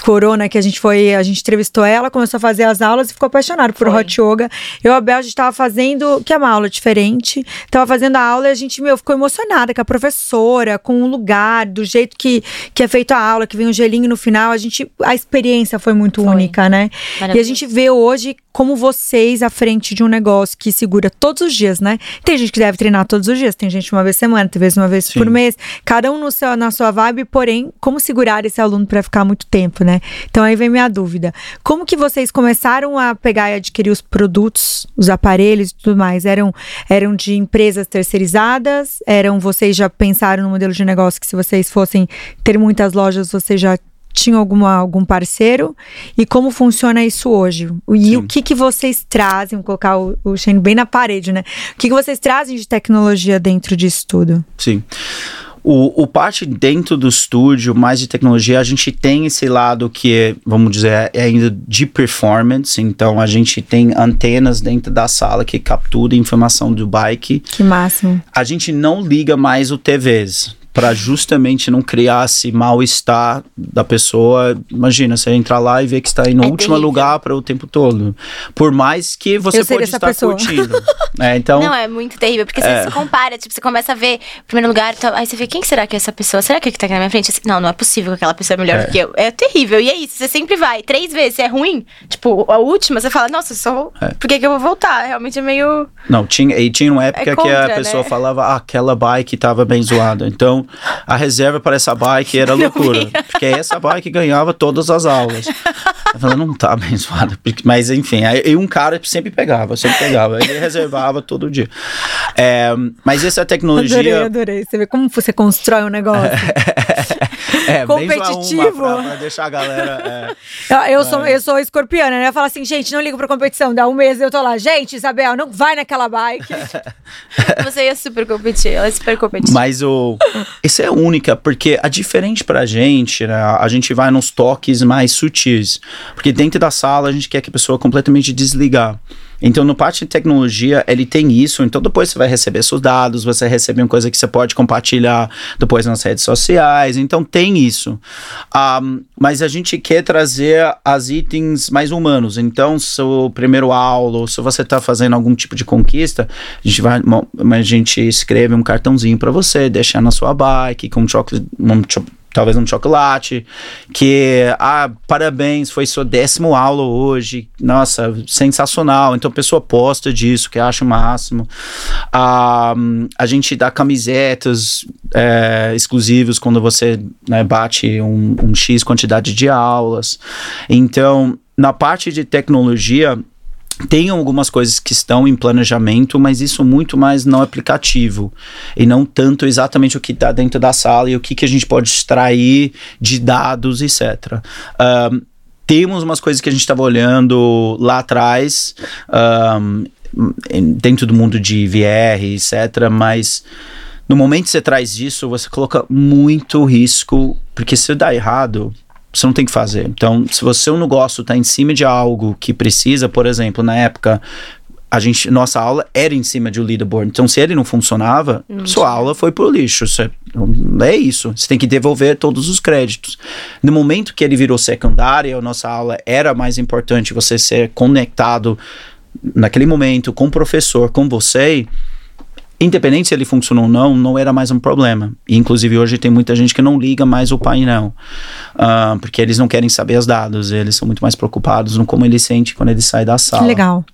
Corona, que a gente foi, a gente entrevistou ela, começou a fazer as aulas e ficou apaixonado por Foi. hot yoga. Eu e a Bel, a gente tava fazendo, que é uma aula diferente, tava fazendo a aula e a gente, meu, ficou emocionada com a professora, com o lugar, do jeito que, que é feito a aula, que vem um gelinho no final, a gente, a experiência foi muito Foi. única, né? E a gente vê hoje como vocês à frente de um negócio que segura todos os dias, né? Tem gente que deve treinar todos os dias, tem gente uma vez por semana, tem vezes uma vez Sim. por mês, cada um no seu, na sua vibe, porém, como segurar esse aluno para ficar muito tempo, né? Então aí vem minha dúvida. Como que vocês começaram a pegar e adquirir os produtos, os aparelhos e tudo mais? Eram, eram de empresas terceirizadas? Eram vocês já pensaram no modelo de negócio que se vocês fossem ter muitas lojas, vocês já tinham alguma, algum parceiro? E como funciona isso hoje? E Sim. o que que vocês trazem, vou colocar o, o Shane bem na parede, né? O que que vocês trazem de tecnologia dentro disso tudo? Sim. O, o parte dentro do estúdio, mais de tecnologia, a gente tem esse lado que é, vamos dizer, é ainda de performance. Então, a gente tem antenas dentro da sala que captura informação do bike. Que máximo. A gente não liga mais o TVs para justamente não criar esse mal-estar da pessoa. Imagina, você entrar lá e ver que está em no É último terrível. lugar para o tempo todo. Por mais que você pode estar pessoa. curtindo. É, então, Não, é muito terrível, porque É. você se compara, tipo, você começa a ver primeiro lugar, então, aí você vê quem que será que é essa pessoa? Será que é que tá aqui na minha frente? Assim, não, não é possível que aquela pessoa é melhor É. do que eu. É terrível. E é isso, você sempre vai, três vezes, se é ruim, tipo, a última, você fala, nossa, só. É. Por que, que eu vou voltar? Realmente é meio. Não, tinha, e tinha uma época É que a contra, pessoa né? falava, ah, aquela bike tava bem zoada. Então, a reserva para essa bike era loucura. Porque essa bike ganhava todas as aulas. Eu falei, não tá abençoada. Mas enfim, aí um cara sempre pegava, sempre pegava. Ele reservava todo dia. É, mas essa tecnologia. Adorei, adorei. Você vê como você constrói um negócio. é, competitivo. Pra, pra, deixar a galera. É, eu, sou, eu sou escorpiana, né? Eu falo assim, gente, não ligo pra competição. Dá um mês eu tô lá, gente, Isabel, não vai naquela bike. Você ia super competir, ela é super competitiva. Mas o. Isso é única, porque a diferente pra gente, né? A gente vai nos toques mais sutis. Porque dentro da sala a gente quer que a pessoa completamente desligar. Então, no parte de tecnologia, ele tem isso. Então, depois você vai receber seus dados, você recebe uma coisa que você pode compartilhar depois nas redes sociais. Então, tem isso. Um, mas a gente quer trazer as itens mais humanos. Então, seu primeiro aula, se você está fazendo algum tipo de conquista, a gente vai, a gente escreve um cartãozinho para você, deixar na sua bike com um chocolate, um talvez um chocolate, que, ah, parabéns, foi sua décimo aula hoje, nossa, sensacional. Então a pessoa posta disso, que acha o máximo. Ah, a gente dá camisetas é, exclusivos quando você né, bate um, um X quantidade de aulas. Então, na parte de tecnologia, tem algumas coisas que estão em planejamento, mas isso muito mais não aplicativo e não tanto exatamente o que está dentro da sala e o que, que a gente pode extrair de dados, etc. Um, temos umas coisas que a gente estava olhando lá atrás, um, dentro do mundo de VR, etc., mas no momento que você traz isso, você coloca muito risco, porque se dá errado, você não tem que fazer. Então, se você um negócio está em cima de algo que precisa, por exemplo, na época a gente, nossa aula era em cima de um leaderboard. Então, se ele não funcionava, sua aula foi pro lixo. Você, é isso. Você tem que devolver todos os créditos. No momento que ele virou secundária, a nossa aula era mais importante você ser conectado naquele momento com o professor, com você independente se ele funcionou ou não, não era mais um problema. E, inclusive, hoje tem muita gente que não liga mais o painel, uh, porque eles não querem saber os dados, eles são muito mais preocupados no como ele sente quando ele sai da sala. Que legal.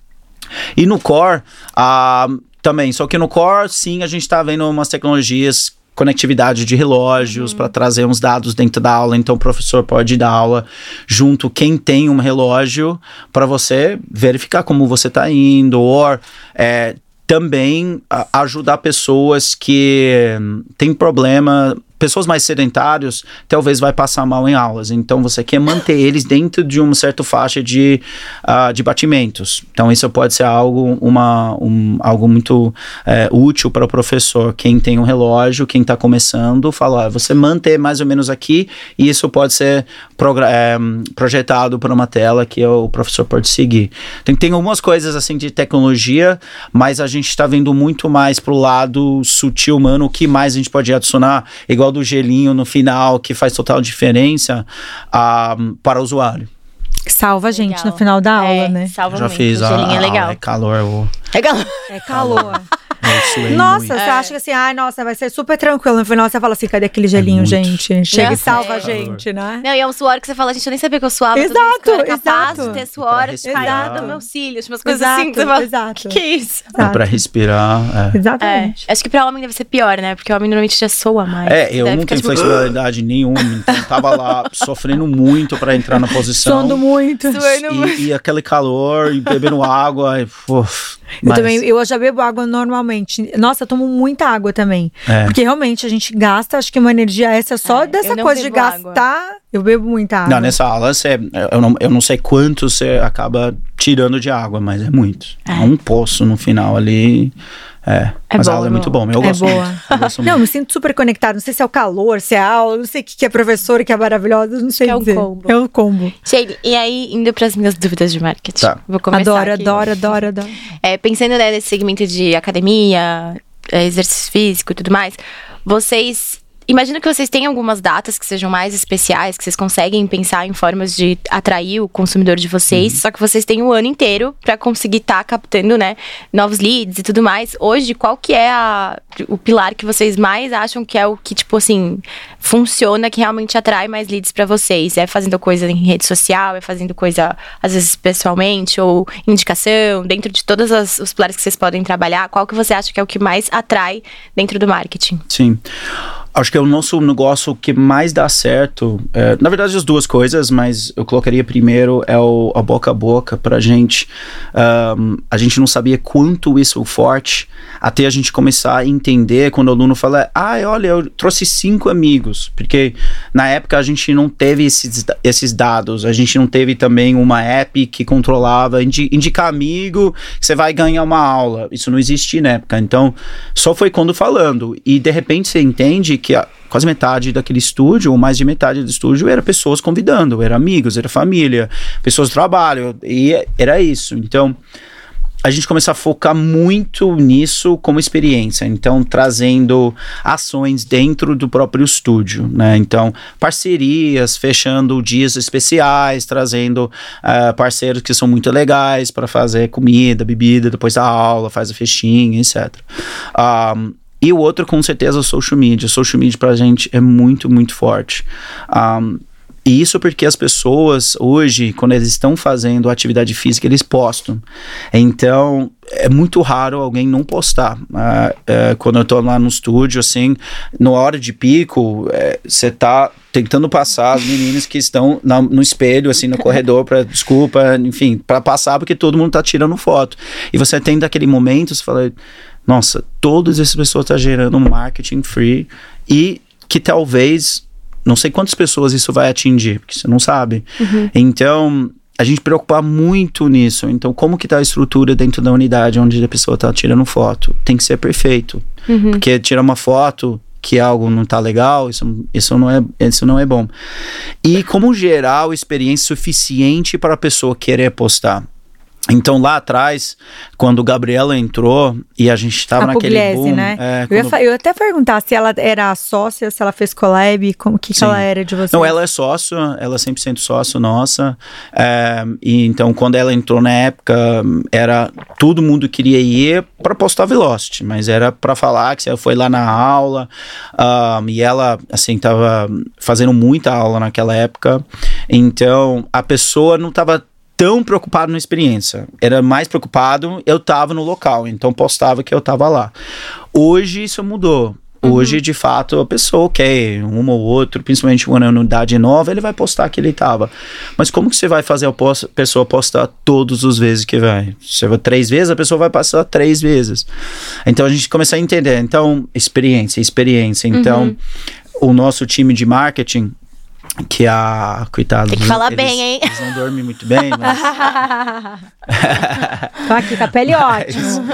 E no Core, uh, também, só que no Core, sim, a gente está vendo umas tecnologias conectividade de relógios uhum. para trazer uns dados dentro da aula. Então, o professor pode dar aula junto quem tem um relógio para você verificar como você está indo, ou é, também ajudar pessoas que têm problema pessoas mais sedentários talvez vai passar mal em aulas. Então você quer manter eles dentro de uma certa faixa de, uh, de batimentos. Então isso pode ser algo, uma, um, algo muito é, útil para o professor. Quem tem um relógio, quem está começando, fala, você manter mais ou menos aqui e isso pode ser é, projetado para uma tela que o professor pode seguir. Tem, tem algumas coisas assim de tecnologia, mas a gente está vendo muito mais para o lado sutil humano, o que mais a gente pode adicionar, igual do gelinho no final, que faz total diferença uh, para o usuário. Salva a gente legal. no final da aula, é, né? Salva Já muito. fiz a, é legal. é calor. É calor. É calor. É nossa, você acha que assim, ai, nossa, vai ser super tranquilo. No final você fala assim, cadê aquele gelinho, é gente? Chega e salva é. a gente, né? Não, e é um suor que você fala, gente, eu nem sabia que eu suava. Exato, eu era capaz exato. de ter suor caindo no meu cílios, umas coisas exato, assim. Que você fala, exato. Que, que é isso? É pra respirar. É. Exatamente. É. Acho que pra homem deve ser pior, né? Porque o homem normalmente já soa mais. É, eu não tenho tipo... flexibilidade nenhuma, então tava lá sofrendo muito pra entrar na posição. Suando muito. Suando e, muito. E aquele calor, e bebendo água, e, uf, eu Mas... também, eu já bebo água normalmente. Nossa, eu tomo muita água também. É. Porque realmente a gente gasta, acho que uma energia essa só é, dessa coisa de gastar. Água. Eu bebo muita água. Não, nessa aula você, eu, não, eu não sei quanto você acaba tirando de água, mas é muito. É. um poço no final ali. É, é mas boa, a aula é muito bom. Eu é gosto boa. Eu gosto não, me sinto super conectado. Não sei se é o calor, se é a aula, não sei o que é professora que é maravilhosa, não sei é dizer. o combo. É o combo. Sheila, e aí, indo para as minhas dúvidas de marketing. Tá. Vou começar Adoro, aqui. adoro, adoro, adoro. É, pensando né, nesse segmento de academia, é, exercício físico e tudo mais, vocês Imagino que vocês tenham algumas datas que sejam mais especiais, que vocês conseguem pensar em formas de atrair o consumidor de vocês, uhum. só que vocês têm o ano inteiro para conseguir estar tá captando, né, novos leads e tudo mais. Hoje, qual que é a, o pilar que vocês mais acham que é o que, tipo assim, funciona, que realmente atrai mais leads para vocês? É fazendo coisa em rede social, é fazendo coisa, às vezes, pessoalmente, ou indicação, dentro de todos os pilares que vocês podem trabalhar, qual que você acha que é o que mais atrai dentro do marketing? Sim. Acho que é o nosso negócio que mais dá certo. É, na verdade, as duas coisas, mas eu colocaria primeiro é o a boca a boca pra gente. Um, a gente não sabia quanto isso é forte até a gente começar a entender quando o aluno fala: Ah, olha, eu trouxe cinco amigos. Porque na época a gente não teve esses, esses dados, a gente não teve também uma app que controlava, indi, indicar amigo, você vai ganhar uma aula. Isso não existia na época. Então, só foi quando falando. E de repente você entende que a, quase metade daquele estúdio, ou mais de metade do estúdio, era pessoas convidando, era amigos, era família, pessoas do trabalho, e era isso. Então, a gente começou a focar muito nisso como experiência, então trazendo ações dentro do próprio estúdio, né? Então, parcerias, fechando dias especiais, trazendo uh, parceiros que são muito legais para fazer comida, bebida depois da aula, faz a festinha, etc. Um, e o outro, com certeza, é o social media. Social media pra gente é muito, muito forte. Um, e isso porque as pessoas hoje, quando eles estão fazendo atividade física, eles postam. Então, é muito raro alguém não postar. Uh, uh, quando eu tô lá no estúdio, assim, na hora de pico, você uh, tá tentando passar as meninas que estão na, no espelho, assim, no corredor, para desculpa, enfim, para passar, porque todo mundo tá tirando foto. E você tem daquele momento, você fala nossa, todas essas pessoas estão tá gerando um marketing free e que talvez, não sei quantas pessoas isso vai atingir, porque você não sabe. Uhum. Então, a gente preocupar muito nisso. Então, como que tá a estrutura dentro da unidade onde a pessoa está tirando foto? Tem que ser perfeito. Uhum. Porque tirar uma foto que algo não tá legal, isso, isso, não é, isso não é bom. E como gerar experiência suficiente para a pessoa querer postar. Então lá atrás, quando Gabriela entrou e a gente estava naquele Pugliese, boom, né? É, eu, ia, eu até perguntar se ela era sócia, se ela fez collab, como que, que ela era de você? Não, ela é sócio, ela é 100% sócio nossa. É, e então quando ela entrou na época, era todo mundo queria ir para postar Velocity, mas era para falar que você foi lá na aula um, e ela assim tava fazendo muita aula naquela época. Então a pessoa não estava tão preocupado na experiência. Era mais preocupado, eu tava no local, então postava que eu tava lá. Hoje isso mudou. Uhum. Hoje, de fato, a pessoa quer um ou outro, principalmente uma unidade nova, ele vai postar que ele estava. Mas como que você vai fazer a pessoa postar todas as vezes que vai? Você vai três vezes, a pessoa vai passar três vezes. Então a gente começa a entender. Então, experiência, experiência. Então, uhum. o nosso time de marketing que a coitada tem que falar eles, bem hein? eles não dormem muito bem mas tá aqui com a pele ótima.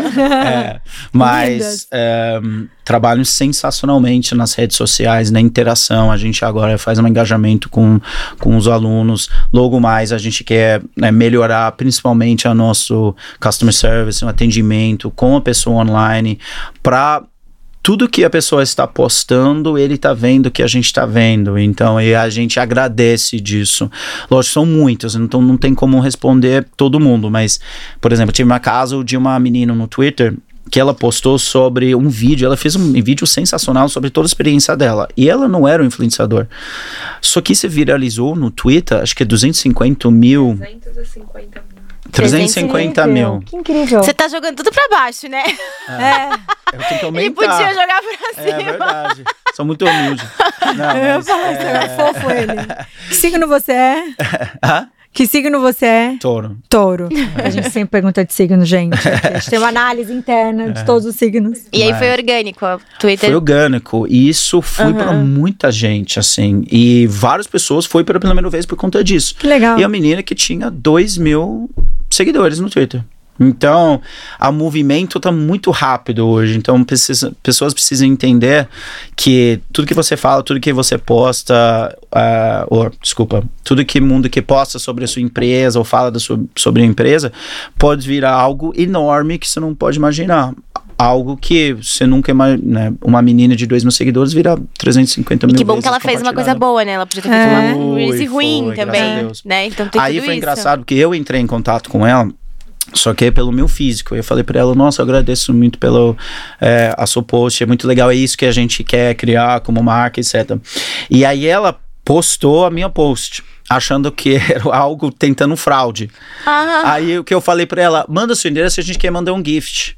é, mas é, trabalham sensacionalmente nas redes sociais na interação. A gente agora faz um engajamento com, com os alunos. Logo mais a gente quer né, melhorar principalmente a nosso customer service o atendimento com a pessoa online para tudo que a pessoa está postando, ele está vendo o que a gente está vendo. Então, e a gente agradece disso. Lógico, são muitas, então não tem como responder todo mundo. Mas, por exemplo, tive uma caso de uma menina no Twitter que ela postou sobre um vídeo, ela fez um vídeo sensacional sobre toda a experiência dela. E ela não era um influenciador. Só que se viralizou no Twitter, acho que é 250 mil. 250 mil 350 mil. Que incrível. Você tá jogando tudo pra baixo, né? É. é. Eu tenho que aumentar. Ele podia jogar pra é cima. É verdade. Sou muito humilde. Não, eu isso, é fofo ele. Que signo você é? Hã? Que signo você é? Touro. Touro. A gente sempre pergunta de signo, gente. A gente tem uma análise interna de todos os signos. E aí foi orgânico Twitter? Foi orgânico. E isso foi uhum. para muita gente, assim. E várias pessoas foi pela primeira vez por conta disso. Que legal. E a menina que tinha 2 mil seguidores no Twitter. Então, o movimento está muito rápido hoje. Então, precisa, pessoas precisam entender que tudo que você fala, tudo que você posta, uh, ou, desculpa, tudo que mundo que posta sobre a sua empresa ou fala sua, sobre a empresa, pode virar algo enorme que você não pode imaginar algo que você nunca né, uma menina de 2 mil seguidores vira 350 mil. E que bom que ela fez uma coisa boa, né? Ela podia ter feito é. uma coisa ruim foi, também, né? Então tem Aí foi isso. engraçado porque eu entrei em contato com ela só que é pelo meu físico. Eu falei para ela, nossa, eu agradeço muito pelo é, a sua post, é muito legal, é isso que a gente quer criar como marca, etc. E aí ela postou a minha post. Achando que era algo tentando fraude. Ah. Aí o que eu falei pra ela, manda seu endereço, a gente quer mandar um gift.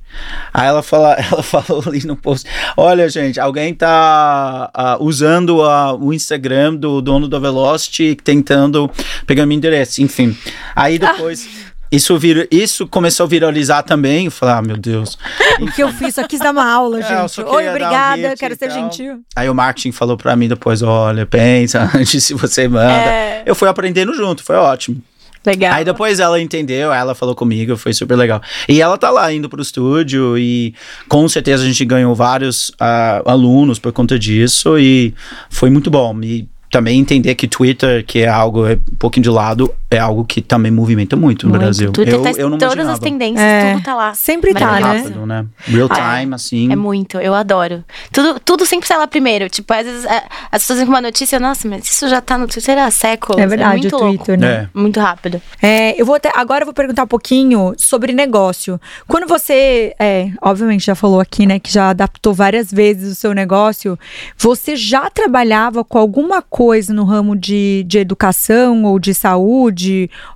Aí ela, fala, ela falou ali no post: Olha, gente, alguém tá uh, usando uh, o Instagram do dono da Velocity tentando pegar meu endereço. Enfim. Aí depois. Ah. Isso, vir, isso começou a viralizar também. Eu falei, ah, meu Deus. o que eu fiz? Só quis dar uma aula, é, gente. Oi, obrigada, um quero ser gentil. Aí o marketing falou pra mim depois: olha, pensa antes se você manda. É... Eu fui aprendendo junto, foi ótimo. Legal. Aí depois ela entendeu, ela falou comigo, foi super legal. E ela tá lá indo pro estúdio e com certeza a gente ganhou vários uh, alunos por conta disso e foi muito bom. E também entender que Twitter, que é algo é um pouquinho de lado, é algo que também movimenta muito, muito. no Brasil. Twitter eu, tá eu não todas imaginava. as tendências, é, tudo tá lá. Sempre tá, né? Rápido, né? Real ah, time, assim. É muito, eu adoro. Tudo, tudo sempre sai lá primeiro. Tipo, às vezes é, as pessoas vêm com uma notícia, nossa, mas isso já tá no Twitter há séculos. É verdade, é muito o Twitter, louco. né? É. Muito rápido. É, eu vou até, agora eu vou perguntar um pouquinho sobre negócio. Quando você, é, obviamente já falou aqui, né, que já adaptou várias vezes o seu negócio, você já trabalhava com alguma coisa no ramo de, de educação ou de saúde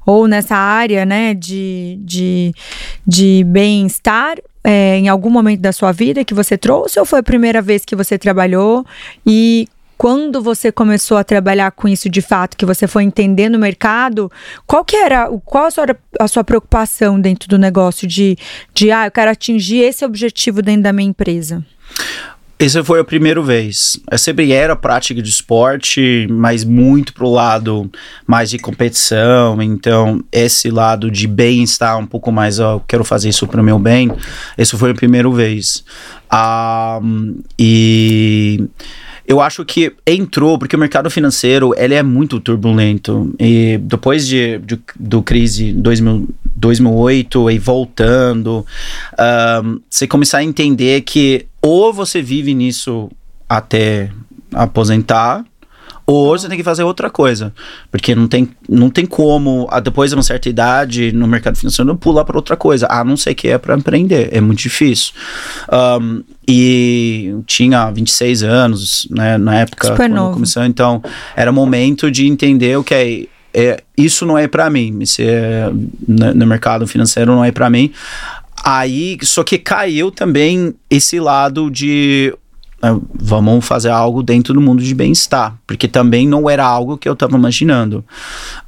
ou nessa área né, de, de, de bem-estar é, em algum momento da sua vida que você trouxe ou foi a primeira vez que você trabalhou e quando você começou a trabalhar com isso de fato, que você foi entendendo o mercado, qual que era, qual a sua, a sua preocupação dentro do negócio de, de ah, eu quero atingir esse objetivo dentro da minha empresa? Essa foi a primeira vez. Eu sempre era prática de esporte, mas muito pro lado mais de competição. Então, esse lado de bem-estar, um pouco mais, ó, quero fazer isso pro meu bem. Essa foi a primeira vez. Um, e eu acho que entrou, porque o mercado financeiro ele é muito turbulento. E depois de, de do crise 2000, 2008 e voltando, um, você começar a entender que ou você vive nisso até aposentar, ou você tem que fazer outra coisa. Porque não tem, não tem como, depois de uma certa idade no mercado financeiro, pular para outra coisa. A não ser que é para empreender. É muito difícil. Um, e tinha 26 anos, né, na época Super quando começou. Então, era momento de entender o que é, isso não é para mim. Isso é, no, no mercado financeiro não é para mim. Aí, só que caiu também esse lado de ah, vamos fazer algo dentro do mundo de bem-estar, porque também não era algo que eu estava imaginando.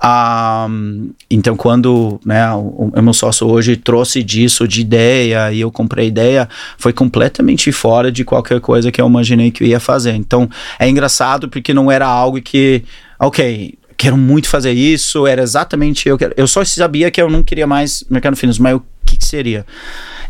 Ah, então, quando né, o, o, meu sócio hoje trouxe disso de ideia e eu comprei ideia, foi completamente fora de qualquer coisa que eu imaginei que eu ia fazer. Então, é engraçado porque não era algo que, ok, quero muito fazer isso, era exatamente eu. Eu só sabia que eu não queria mais mercado financeiro, mas o que, que seria?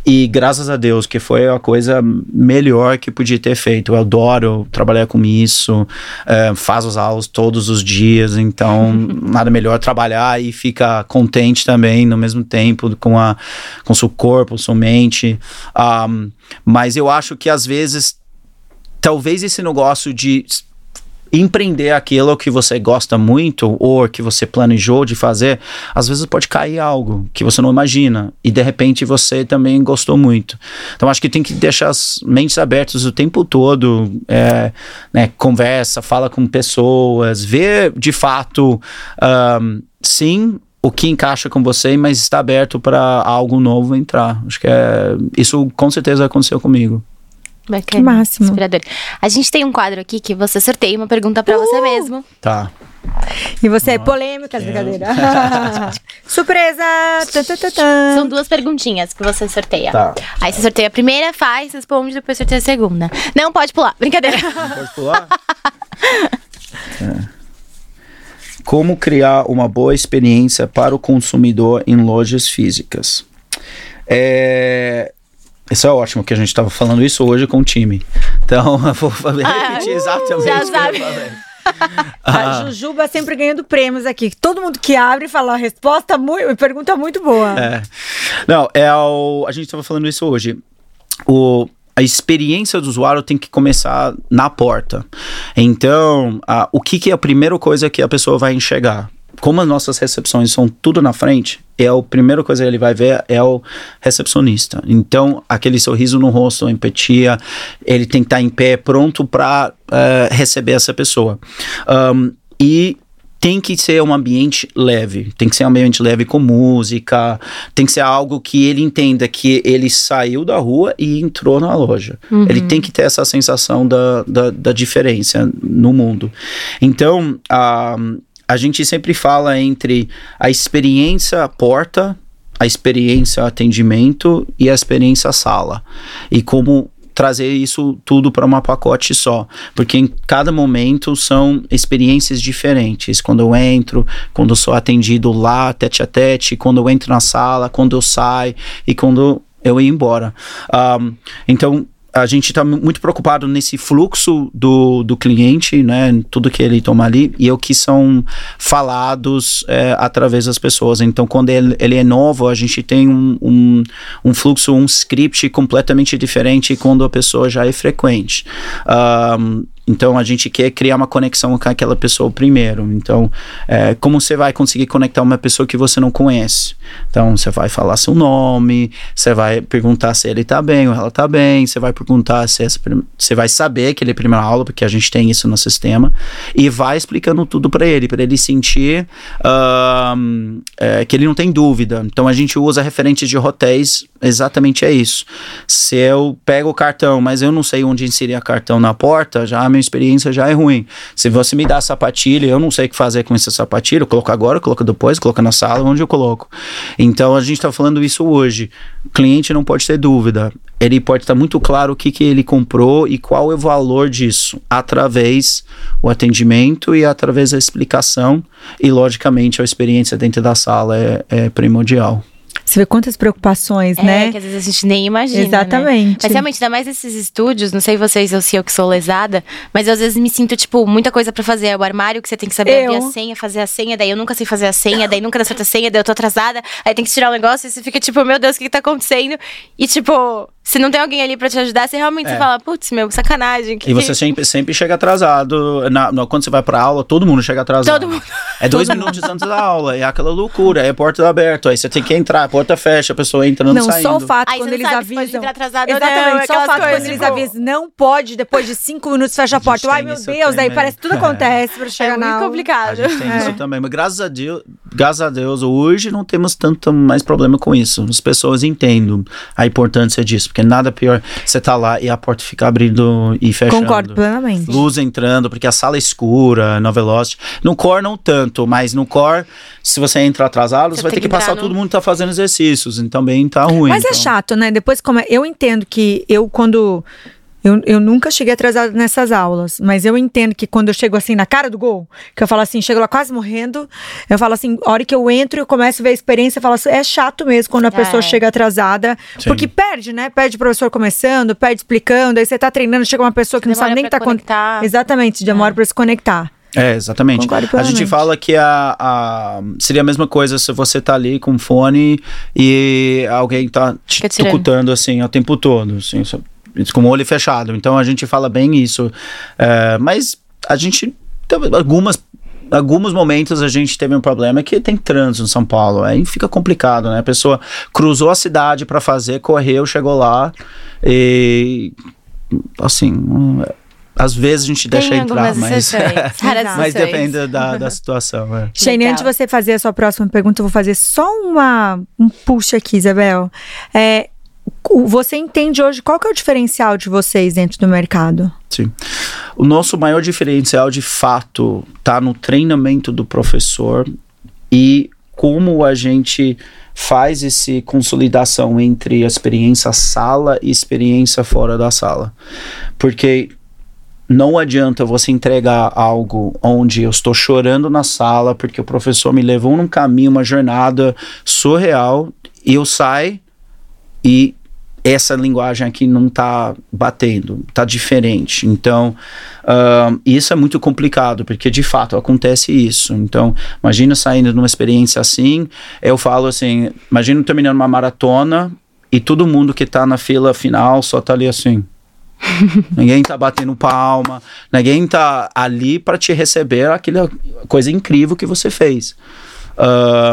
E graças a Deus, que foi a coisa melhor que podia ter feito. Eu adoro trabalhar com isso, é, faz as aulas todos os dias, então nada melhor trabalhar e ficar contente também no mesmo tempo com, a, com seu corpo, sua mente. Um, mas eu acho que às vezes, talvez esse negócio de empreender aquilo que você gosta muito ou que você planejou de fazer, às vezes pode cair algo que você não imagina e de repente você também gostou muito. Então acho que tem que deixar as mentes abertas o tempo todo, é, né, conversa, fala com pessoas, vê de fato, um, sim, o que encaixa com você, mas está aberto para algo novo entrar. Acho que é, isso com certeza aconteceu comigo. Bacana. Que máximo. Inspirador. A gente tem um quadro aqui que você sorteia uma pergunta para uh! você mesmo. Tá. E você é polêmica, brincadeira. Surpresa! São duas perguntinhas que você sorteia. Tá. Aí você sorteia a primeira, faz, responde, depois sorteia a segunda. Não pode pular, brincadeira. Pode pular? é. Como criar uma boa experiência para o consumidor em lojas físicas? É, isso é ótimo que a gente estava falando isso hoje com o time. Então, eu vou ah, repetir ah, exatamente já sabe. A Jujuba sempre ganhando prêmios aqui. Todo mundo que abre fala a resposta muito, pergunta muito boa. É. Não, é o, a gente estava falando isso hoje. O, a experiência do usuário tem que começar na porta. Então, a, o que, que é a primeira coisa que a pessoa vai enxergar? Como as nossas recepções são tudo na frente, é a primeira coisa que ele vai ver é o recepcionista. Então, aquele sorriso no rosto, empatia, ele tem que estar em pé, pronto para uh, eh, receber essa pessoa. Um, e tem que ser um ambiente leve, tem que ser um ambiente leve com música, tem que ser algo que ele entenda que ele saiu da rua e entrou na loja. Uhum. Ele tem que ter essa sensação da, da, da diferença no mundo. Então, a, a gente sempre fala entre a experiência porta, a experiência atendimento e a experiência sala. E como trazer isso tudo para uma pacote só, porque em cada momento são experiências diferentes. Quando eu entro, quando eu sou atendido lá, tete a tete, quando eu entro na sala, quando eu saio e quando eu ir embora. Um, então, a gente está muito preocupado nesse fluxo do, do cliente, né? Tudo que ele toma ali e o que são falados é, através das pessoas. Então, quando ele, ele é novo, a gente tem um, um, um, fluxo, um script completamente diferente quando a pessoa já é frequente. Um, então a gente quer criar uma conexão com aquela pessoa primeiro. Então, é, como você vai conseguir conectar uma pessoa que você não conhece? Então, você vai falar seu nome, você vai perguntar se ele tá bem ou ela tá bem, você vai perguntar se essa, você vai saber que ele é primeira aula, porque a gente tem isso no sistema, e vai explicando tudo para ele, para ele sentir uh, é, que ele não tem dúvida. Então, a gente usa referentes de hotéis, exatamente é isso. Se eu pego o cartão, mas eu não sei onde inserir cartão na porta, já me minha experiência já é ruim. Se você me dá sapatilha, eu não sei o que fazer com essa sapatilha, eu coloco agora, eu coloco depois, coloco na sala, onde eu coloco. Então a gente está falando isso hoje. Cliente não pode ter dúvida. Ele pode estar muito claro o que, que ele comprou e qual é o valor disso, através o atendimento e através da explicação. E, logicamente, a experiência dentro da sala é, é primordial. Você vê quantas preocupações, é, né? que às vezes a gente nem imagina. Né? Exatamente. Né? Mas realmente, ainda mais esses estúdios, não sei vocês ou se eu que sou lesada, mas eu às vezes me sinto, tipo, muita coisa para fazer. É o armário que você tem que saber eu. abrir a senha, fazer a senha, daí eu nunca sei fazer a senha, daí nunca dá certa senha, daí eu tô atrasada, aí tem que tirar o um negócio e você fica, tipo, meu Deus, o que, que tá acontecendo? E, tipo, se não tem alguém ali para te ajudar, você realmente é. você fala, putz, meu, sacanagem. Que e você sempre, sempre chega atrasado. Na, na, quando você vai pra aula, todo mundo chega atrasado. Todo mundo. É dois minutos antes da aula, é aquela loucura, é a porta aberta, aí você tem que entrar, a porta fecha, a pessoa entrando não, saindo. Não, só o fato aí quando eles avisam. Atrasado, Exatamente, não, só o fato quando eles avisam, não pode, depois de cinco minutos fecha a porta. A Ai, meu Deus, também. aí parece que tudo acontece pra chegar é na muito aula. complicado. A gente tem é. isso também, mas graças a Deus, graças a Deus, hoje não temos tanto mais problema com isso. As pessoas entendem a importância disso, porque nada pior você tá lá e a porta fica abrindo e fechando. Concordo plenamente. Luz entrando, porque a sala é escura, no Velocity. No Core não tanto, mas no Core, se você entra atrasado, você, vai ter que, que passar no... todo mundo tá fazendo exercícios, então também tá ruim. Mas é então. é chato, né? Depois como é, eu entendo que eu quando eu, eu nunca cheguei atrasado nessas aulas, mas eu entendo que quando eu chego assim na cara do gol, que eu falo assim, chego lá quase morrendo, eu falo assim, a hora que eu entro, eu começo a ver a experiência, eu falo assim, é chato mesmo quando a pessoa é. chega atrasada, Sim. porque perde, né? Perde o professor começando, perde explicando, aí você tá treinando, chega uma pessoa que demora não sabe nem que tá conectar. Exatamente, demora é. para se conectar. É, exatamente. A gente fala que a, a, seria a mesma coisa se você tá ali com fone e alguém tá te escutando assim o tempo todo, assim, com o olho fechado. Então a gente fala bem isso. É, mas a gente. Algumas alguns momentos a gente teve um problema que tem trânsito em São Paulo, aí fica complicado, né? A pessoa cruzou a cidade para fazer, correu, chegou lá e assim, às vezes a gente tem deixa entrar, mas, mas depende da, da situação. É. Shane, antes de você fazer a sua próxima pergunta, eu vou fazer só uma, um push aqui, Isabel. É, você entende hoje qual que é o diferencial de vocês dentro do mercado? Sim. O nosso maior diferencial, de fato, está no treinamento do professor e como a gente faz essa consolidação entre a experiência sala e experiência fora da sala. Porque não adianta você entregar algo onde eu estou chorando na sala porque o professor me levou num caminho, uma jornada surreal, e eu saio e essa linguagem aqui não está batendo, está diferente. Então, uh, isso é muito complicado, porque de fato acontece isso. Então, imagina saindo de uma experiência assim, eu falo assim, imagina terminando uma maratona e todo mundo que está na fila final só está ali assim. ninguém tá batendo palma, ninguém tá ali para te receber aquela coisa incrível que você fez.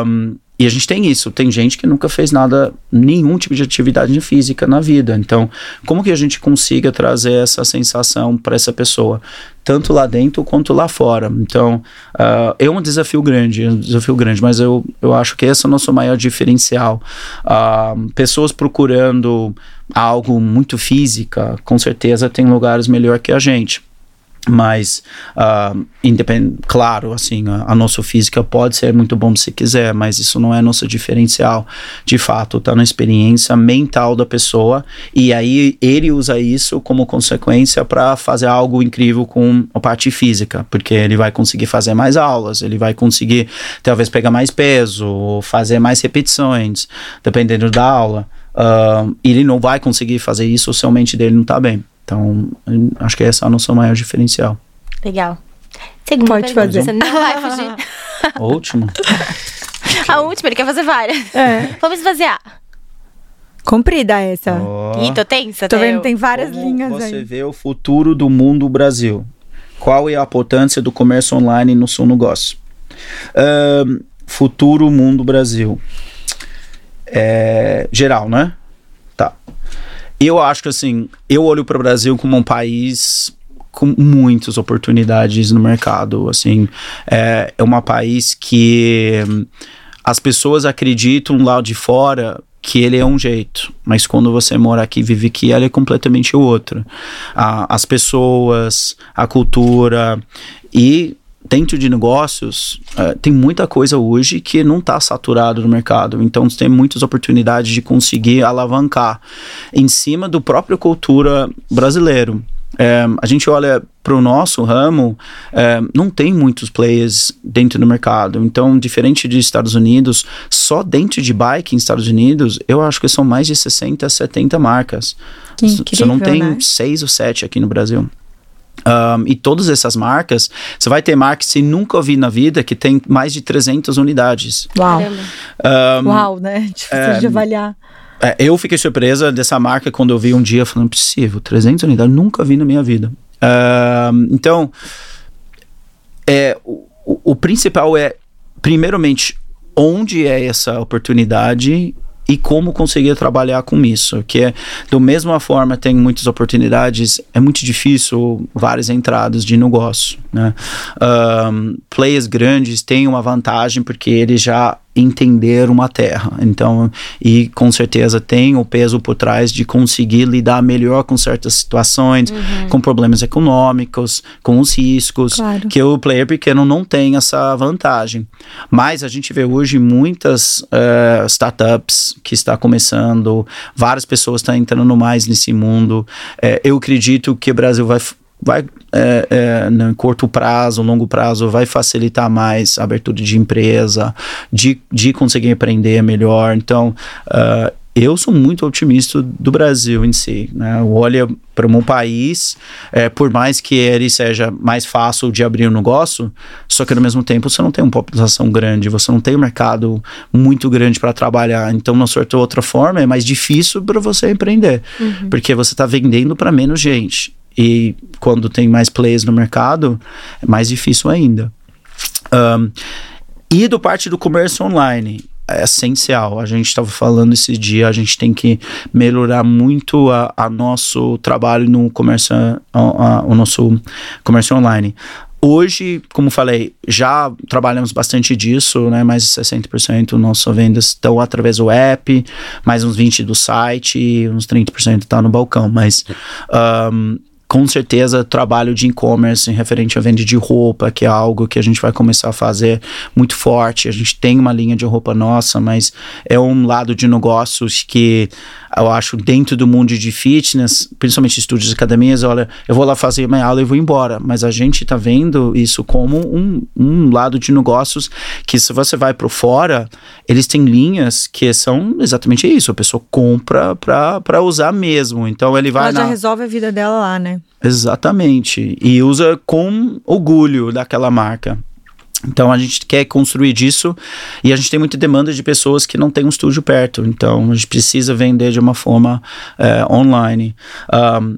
Um, e a gente tem isso, tem gente que nunca fez nada, nenhum tipo de atividade física na vida. Então, como que a gente consiga trazer essa sensação para essa pessoa, tanto lá dentro quanto lá fora? Então, uh, é um desafio grande, é um desafio grande, mas eu, eu acho que esse é o nosso maior diferencial. Uh, pessoas procurando algo muito física, com certeza tem lugares melhor que a gente mas uh, claro assim a, a, nossa física pode ser muito bom se quiser mas isso não é nosso diferencial. De fato está na experiência mental da pessoa e aí ele usa isso como consequência para fazer algo incrível com a parte física porque ele vai conseguir fazer mais aulas ele vai conseguir talvez pegar mais peso fazer mais repetições dependendo da aula. Uh, ele não vai conseguir fazer isso se a mente dele não está bem então, acho que essa é a nossa maior diferencial. Legal. Segunda Pode pergunta, fazer. Você não vai fugir. Última. a última, ele quer fazer várias. É. Vamos esvaziar. Comprida essa. Oh. Ih, tô tensa, Tô vendo, eu. tem várias Como linhas você aí. vê o futuro do mundo Brasil? Qual é a importância do comércio online no seu negócio? Ahn, futuro mundo Brasil. É, geral, né? Tá. Eu acho que assim, eu olho para o Brasil como um país com muitas oportunidades no mercado. Assim, é, é um país que as pessoas acreditam lá de fora que ele é um jeito, mas quando você mora aqui, vive aqui, ele é completamente outro. Ah, as pessoas, a cultura e dentro de negócios, eh, tem muita coisa hoje que não está saturado no mercado. Então, tem muitas oportunidades de conseguir alavancar em cima do próprio cultura brasileiro. Eh, a gente olha para o nosso ramo, eh, não tem muitos players dentro do mercado. Então, diferente dos Estados Unidos, só dentro de bike em Estados Unidos, eu acho que são mais de 60, 70 marcas. Que Você não incrível, tem né? seis ou sete aqui no Brasil. Um, e todas essas marcas, você vai ter marcas que você nunca ouviu na vida que tem mais de 300 unidades. Uau. Um, Uau, né? Difícil é, de avaliar. é, eu fiquei surpresa dessa marca quando eu vi um dia, falando, possível, 300 unidades, nunca vi na minha vida. Um, então, é, o- o principal é, primeiramente, onde é essa oportunidade e como conseguir trabalhar com isso, que é, da mesma forma, tem muitas oportunidades, é muito difícil várias entradas de negócio, né? Um, players grandes têm uma vantagem porque eles já entenderam uma terra, então, e com certeza tem o peso por trás de conseguir lidar melhor com certas situações, com problemas econômicos, com os riscos, Claro. que o player pequeno não tem essa vantagem. Mas a gente vê hoje muitas eh, startups que está começando, várias pessoas estão entrando mais nesse mundo. Eh, eu acredito que o Brasil vai vai é, é, no curto prazo, longo prazo, vai facilitar mais a abertura de empresa, de, de conseguir empreender melhor. Então, ah, eu sou muito otimista do Brasil em si. Né? Olha para um país, é, por mais que ele seja mais fácil de abrir um negócio, só que ao mesmo tempo você não tem uma população grande, você não tem um mercado muito grande para trabalhar. Então, na certa outra forma, é mais difícil para você empreender, porque você está vendendo para menos gente. E quando tem mais players no mercado, é mais difícil ainda. Um, e do parte do comércio online, é essencial. A gente estava falando esse dia, a gente tem que melhorar muito a, a nosso trabalho no comércio, a- a- o nosso comércio online. Hoje, como falei, já trabalhamos bastante disso, né? Mais de 60% das nossas vendas estão através do app, mais uns 20% do site, uns 30% está no balcão. Mas um, com certeza trabalho de e-commerce referente à venda de roupa, que é algo que a gente vai começar a fazer muito forte. A gente tem uma linha de roupa nossa, mas é um lado de negócios que eu acho dentro do mundo de fitness, principalmente estúdios e academias, olha, eu vou lá fazer minha aula e vou embora. Mas a gente tá vendo isso como um, um lado de negócios que se você vai para fora, eles têm linhas que são exatamente isso. A pessoa compra para usar mesmo. Então ele vai Ela já na... resolve a vida dela lá, né? Exatamente. E usa com orgulho daquela marca. Então a gente quer construir disso e a gente tem muita demanda de pessoas que não têm um estúdio perto. Então a gente precisa vender de uma forma eh, online. Um,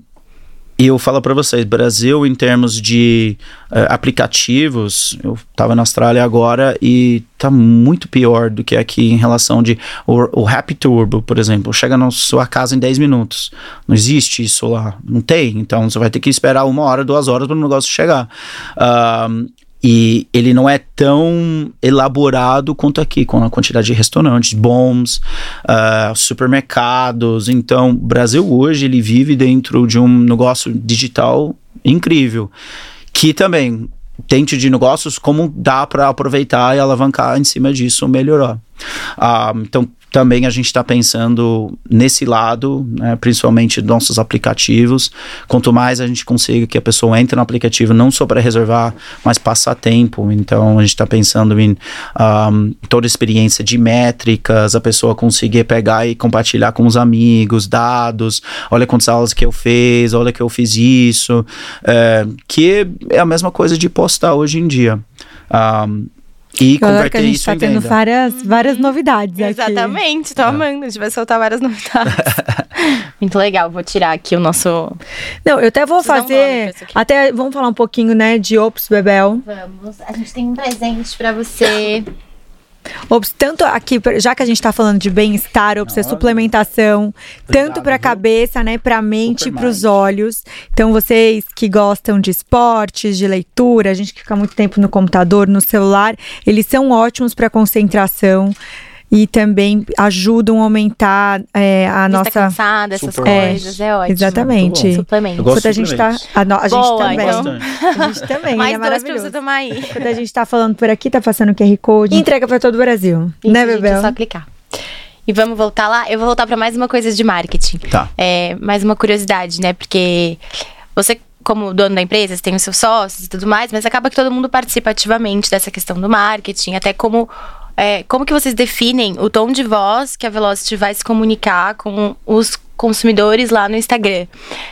e eu falo para vocês, Brasil em termos de uh, aplicativos, eu estava na Austrália agora e tá muito pior do que aqui em relação de o, o Happy Turbo, por exemplo, chega na sua casa em 10 minutos. Não existe isso lá, não tem. Então você vai ter que esperar uma hora, duas horas para o negócio chegar. Uh, e ele não é tão elaborado quanto aqui, com a quantidade de restaurantes bons, uh, supermercados. Então, o Brasil hoje ele vive dentro de um negócio digital incrível, que também tente de negócios como dá para aproveitar e alavancar em cima disso melhorar. Uh, então, também a gente está pensando nesse lado, né, principalmente nossos aplicativos. Quanto mais a gente consiga que a pessoa entre no aplicativo, não só para reservar, mas passar tempo. Então a gente está pensando em um, toda a experiência de métricas, a pessoa conseguir pegar e compartilhar com os amigos, dados. Olha quantas aulas que eu fiz, olha que eu fiz isso. É, que é a mesma coisa de postar hoje em dia. Um, e converter que a gente isso tá em tendo venda. várias, várias novidades Exatamente, aqui. tô amando. A gente vai soltar várias novidades. Muito legal, vou tirar aqui o nosso. Não, eu até vou fazer. até vamos falar um pouquinho, né, de Ops Bebel. Vamos. A gente tem um presente para você. Tanto aqui, já que a gente está falando de bem-estar, Ops, é suplementação, tanto para a cabeça, né, para a mente e para os olhos. Então, vocês que gostam de esportes, de leitura, a gente que fica muito tempo no computador, no celular, eles são ótimos para concentração e também ajudam a aumentar é, a Vista nossa cansada, essas Super coisas, é, é ótimo. Exatamente. Suplemento. Quando a gente tá a, no, a gente Boa, também. Então. A gente também. Mais é dois pra você tomar aí. Quando a gente tá falando por aqui, tá passando o QR Code, entrega para todo o Brasil, Isso, né, Bebel? Gente, é só clicar. E vamos voltar lá? Eu vou voltar para mais uma coisa de marketing. Tá. É, mais uma curiosidade, né? Porque você como dono da empresa, você tem os seus sócios e tudo mais, mas acaba que todo mundo participa ativamente dessa questão do marketing, até como é, como que vocês definem o tom de voz que a Velocity vai se comunicar com os consumidores lá no Instagram?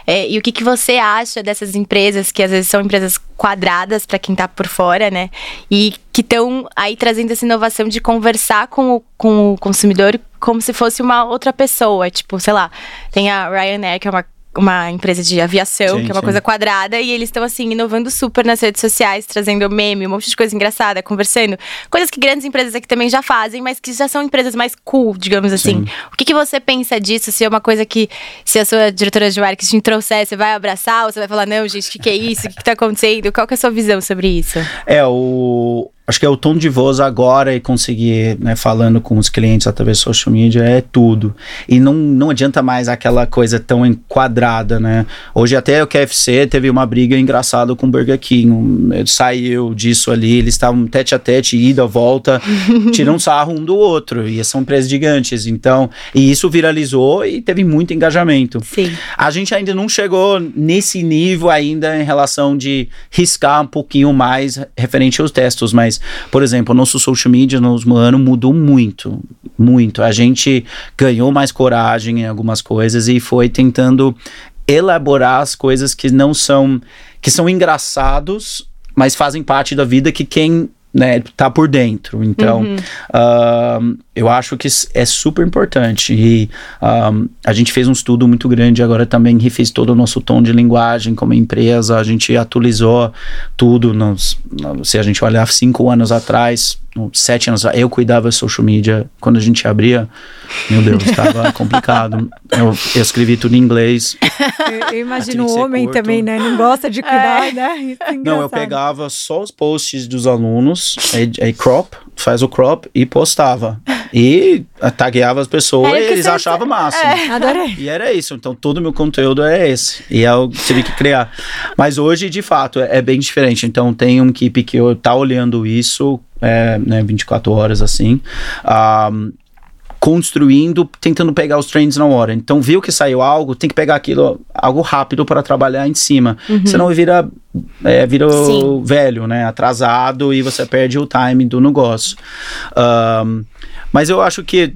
É, e o que, que você acha dessas empresas, que às vezes são empresas quadradas para quem está por fora, né? E que estão aí trazendo essa inovação de conversar com o, com o consumidor como se fosse uma outra pessoa. Tipo, sei lá, tem a Ryanair, que é uma uma empresa de aviação, sim, que é uma sim. coisa quadrada, e eles estão assim, inovando super nas redes sociais, trazendo meme, um monte de coisa engraçada, conversando. Coisas que grandes empresas aqui também já fazem, mas que já são empresas mais cool, digamos assim. Sim. O que, que você pensa disso? Se é uma coisa que, se a sua diretora de marketing trouxer, você vai abraçar ou você vai falar, não, gente, o que, que é isso? O que, que tá acontecendo? Qual que é a sua visão sobre isso? É, o, acho que é o tom de voz agora e conseguir, né, falando com os clientes através do social media é tudo. E não, não adianta mais aquela coisa tão enquadrada, né? Hoje até o KFC teve uma briga engraçada com o Burger King. Um, saiu disso ali, eles estavam tete a tete, ida, volta, tirando sarro um do outro. E são empresas gigantes. Então, e isso viralizou e teve muito engajamento. Sim. A gente ainda não chegou nesse nível ainda em relação de riscar um pouquinho mais referente aos testes, mas mas, por exemplo, o nosso social media no último ano mudou muito, muito. A gente ganhou mais coragem em algumas coisas e foi tentando elaborar as coisas que não são que são engraçados, mas fazem parte da vida que quem né, tá por dentro. Então, uhum. uh, eu acho que é super importante. E um, a gente fez um estudo muito grande agora também, refez todo o nosso tom de linguagem como empresa, a gente atualizou tudo. Nos, se a gente olhar cinco anos atrás, sete anos eu cuidava de social media. Quando a gente abria, meu Deus, estava complicado. Eu, eu, escrevi tudo em inglês. Eu, eu imagino o homem curto. também, né? Não gosta de cuidar, é. né? É Não, eu pegava só os posts dos alunos, aí, aí crop, faz o crop e postava. E tagueava as pessoas e eles achavam massa. É, adorei. E era isso. Então todo o meu conteúdo é esse. E é eu tive que criar. Mas hoje, de fato, é, é bem diferente. Então tem uma equipe que tá olhando isso é, né, 24 horas assim. Um, construindo, tentando pegar os trends na hora. Então, viu que saiu algo, tem que pegar aquilo, algo rápido para trabalhar em cima. Uhum. Senão vira, é, vira velho, né? Atrasado e você perde o time do negócio. Um, mas eu acho que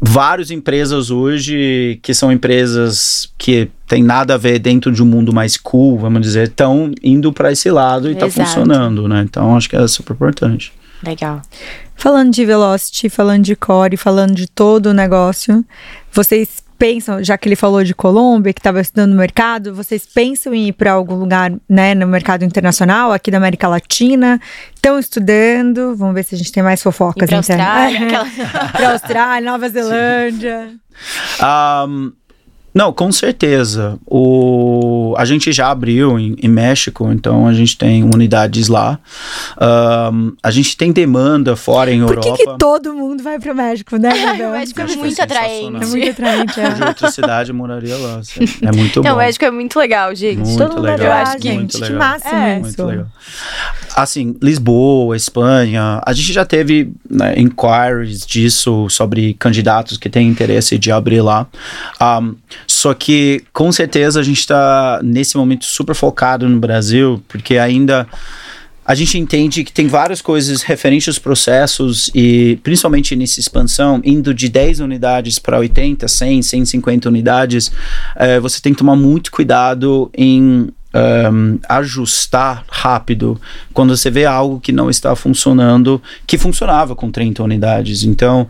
várias empresas hoje, que são empresas que tem nada a ver dentro de um mundo mais cool, vamos dizer, estão indo para esse lado e está funcionando, né? Então, acho que é super importante. Legal. Falando de Velocity, falando de Core, falando de todo o negócio, vocês pensam, já que ele falou de Colômbia, que estava estudando no mercado, vocês pensam em ir para algum lugar, né, no mercado internacional, aqui da América Latina? Estão estudando? Vamos ver se a gente tem mais fofocas. Para então. Austrália, aquela... para Austrália, Nova Zelândia. Um, não, com certeza. O, a gente já abriu em, em México, então a gente tem unidades lá. Um, a gente tem demanda fora em Por Europa. que, que todo mundo vai para o México, né? o México é é muito atraente. É muito atraente. É. De outra cidade eu moraria lá. É muito Não, bom. o México é muito legal, gente. Muito Todo mundo legal. adora. Ah, acho que gente, muito que legal. máximo É. isso. Muito legal. Assim, Lisboa, Espanha, a gente já teve né, inquiries disso sobre candidatos que têm interesse de abrir lá. Um, só que, com certeza, a gente está nesse momento super focado no Brasil, porque ainda a gente entende que tem várias coisas referentes aos processos e principalmente nessa expansão, indo de 10 unidades para 80, 100, 150 unidades, eh, você tem que tomar muito cuidado em um, ajustar rápido quando você vê algo que não está funcionando, que funcionava com 30 unidades. Então,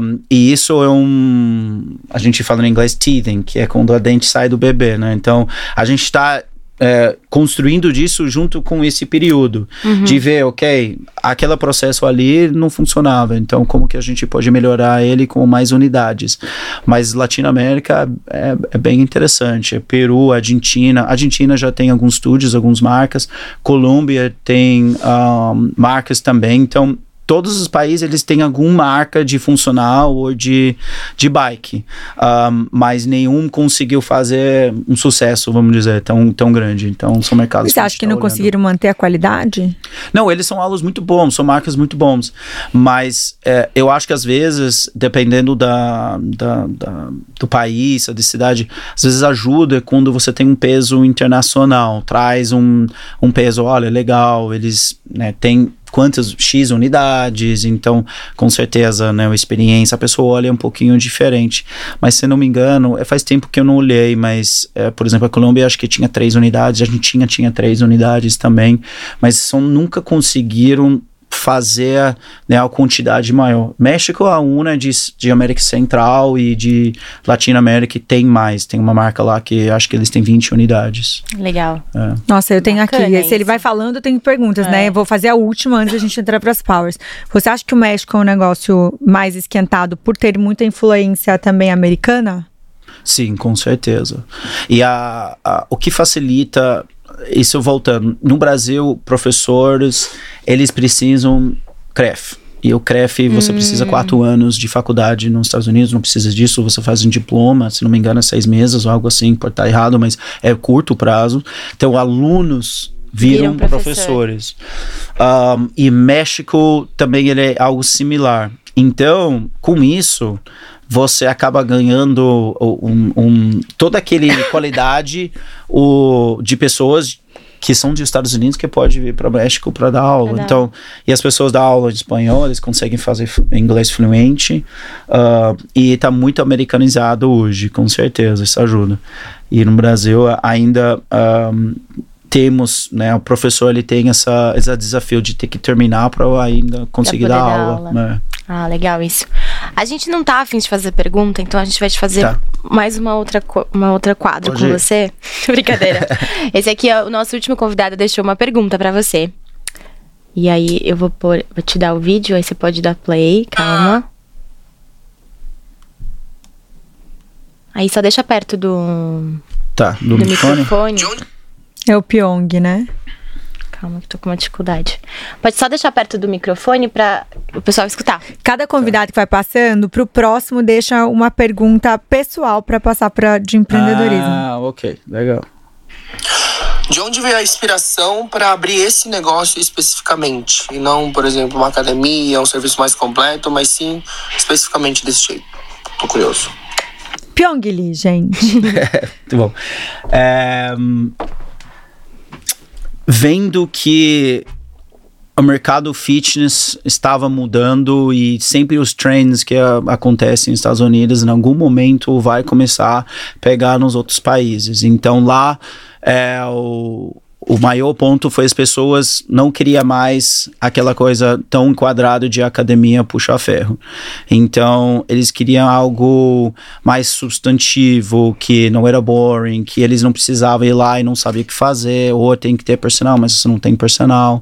um, e isso é um. A gente fala em inglês teething, que é quando a dente sai do bebê, né? Então, a gente está é, construindo disso junto com esse período de ver, ok, aquele processo ali não funcionava, então como que a gente pode melhorar ele com mais unidades? Mas Latinoamérica é, é bem interessante, Peru, Argentina, Argentina já tem alguns estúdios, algumas marcas, Colômbia tem um, marcas também, então todos os países eles têm alguma marca de funcional ou de, de bike, um, mas nenhum conseguiu fazer um sucesso, vamos dizer, tão, tão grande. Então são mercados. Você acha que não tá olhando. conseguiram manter a qualidade? Não, eles são aulas muito bons, são marcas muito bons, mas é, eu acho que às vezes, dependendo da, da, da- do país, da cidade, às vezes ajuda quando você tem um peso internacional, traz um, um peso, olha, legal, eles né, têm quantas X unidades, então com certeza, né, a experiência, a pessoa olha um pouquinho diferente, mas se não me engano, é, faz tempo que eu não olhei, mas, é, por exemplo, a Colômbia acho que tinha três unidades, a Argentina tinha três unidades também, mas são, nunca conseguiram fazer né, a quantidade maior. México, a UNA de, de América Central e de Latinoamérica tem mais. Tem uma marca lá que acho que eles têm 20 unidades. Legal. É. Nossa, eu tenho Bacana aqui. Se ele vai falando, eu tenho perguntas, É. né? Eu vou fazer a última antes da gente entrar para as powers. Você acha que o México é um negócio mais esquentado por ter muita influência também americana? Sim, com certeza. E a, a- o que facilita, isso voltando, no Brasil, professores, eles precisam CREF. E o CREF, você precisa quatro anos de faculdade nos Estados Unidos, não precisa disso, você faz um diploma, se não me engano é seis meses ou algo assim, pode estar errado, mas é curto prazo. Então, alunos viram, Viram professor. professores. Um, e México também ele é algo similar. Então, com isso, você acaba ganhando um, um- toda aquele qualidade o, de pessoas que são dos Estados Unidos que pode vir para o México para dar aula. Então, e as pessoas da aula de espanhol, eles conseguem fazer inglês fluente ah, e está muito americanizado hoje, com certeza, isso ajuda. E no Brasil ainda ah, temos, né, o professor ele tem essa, esse desafio de ter que terminar para ainda conseguir dar dar aula. aula. né? Ah, legal isso. A gente não tá afim de fazer pergunta, então a gente vai te fazer Tá. mais uma outra, uma outra quadro Pode com ir. você. Brincadeira. Esse aqui é o nosso último convidado, deixou uma pergunta pra você. E aí eu vou, pôr, vou te dar o vídeo, aí você pode dar play, calma. Aí só deixa perto do, Tá, do, do microfone? microfone. É o Pyong, né? Calma que tô com uma dificuldade. Pode só deixar perto do microfone pra o pessoal escutar. Cada convidado que vai passando, pro próximo deixa uma pergunta pessoal para passar para de empreendedorismo. Ah, ok, legal. De onde veio a inspiração para abrir esse negócio especificamente? E não, por exemplo, uma academia, um serviço mais completo, mas sim especificamente desse jeito. Tô curioso. Pyong Lee, gente. Muito bom. É, hum, vendo que o mercado fitness estava mudando e sempre os trends que a- acontecem nos Estados Unidos, em algum momento vai começar a pegar nos outros países. Então lá é o o maior ponto foi as pessoas não queria mais aquela coisa tão enquadrada de academia puxar ferro. Então, eles queriam algo mais substantivo, que não era boring, que eles não precisavam ir lá e não sabia o que fazer, ou tem que ter personal, mas você não tem personal.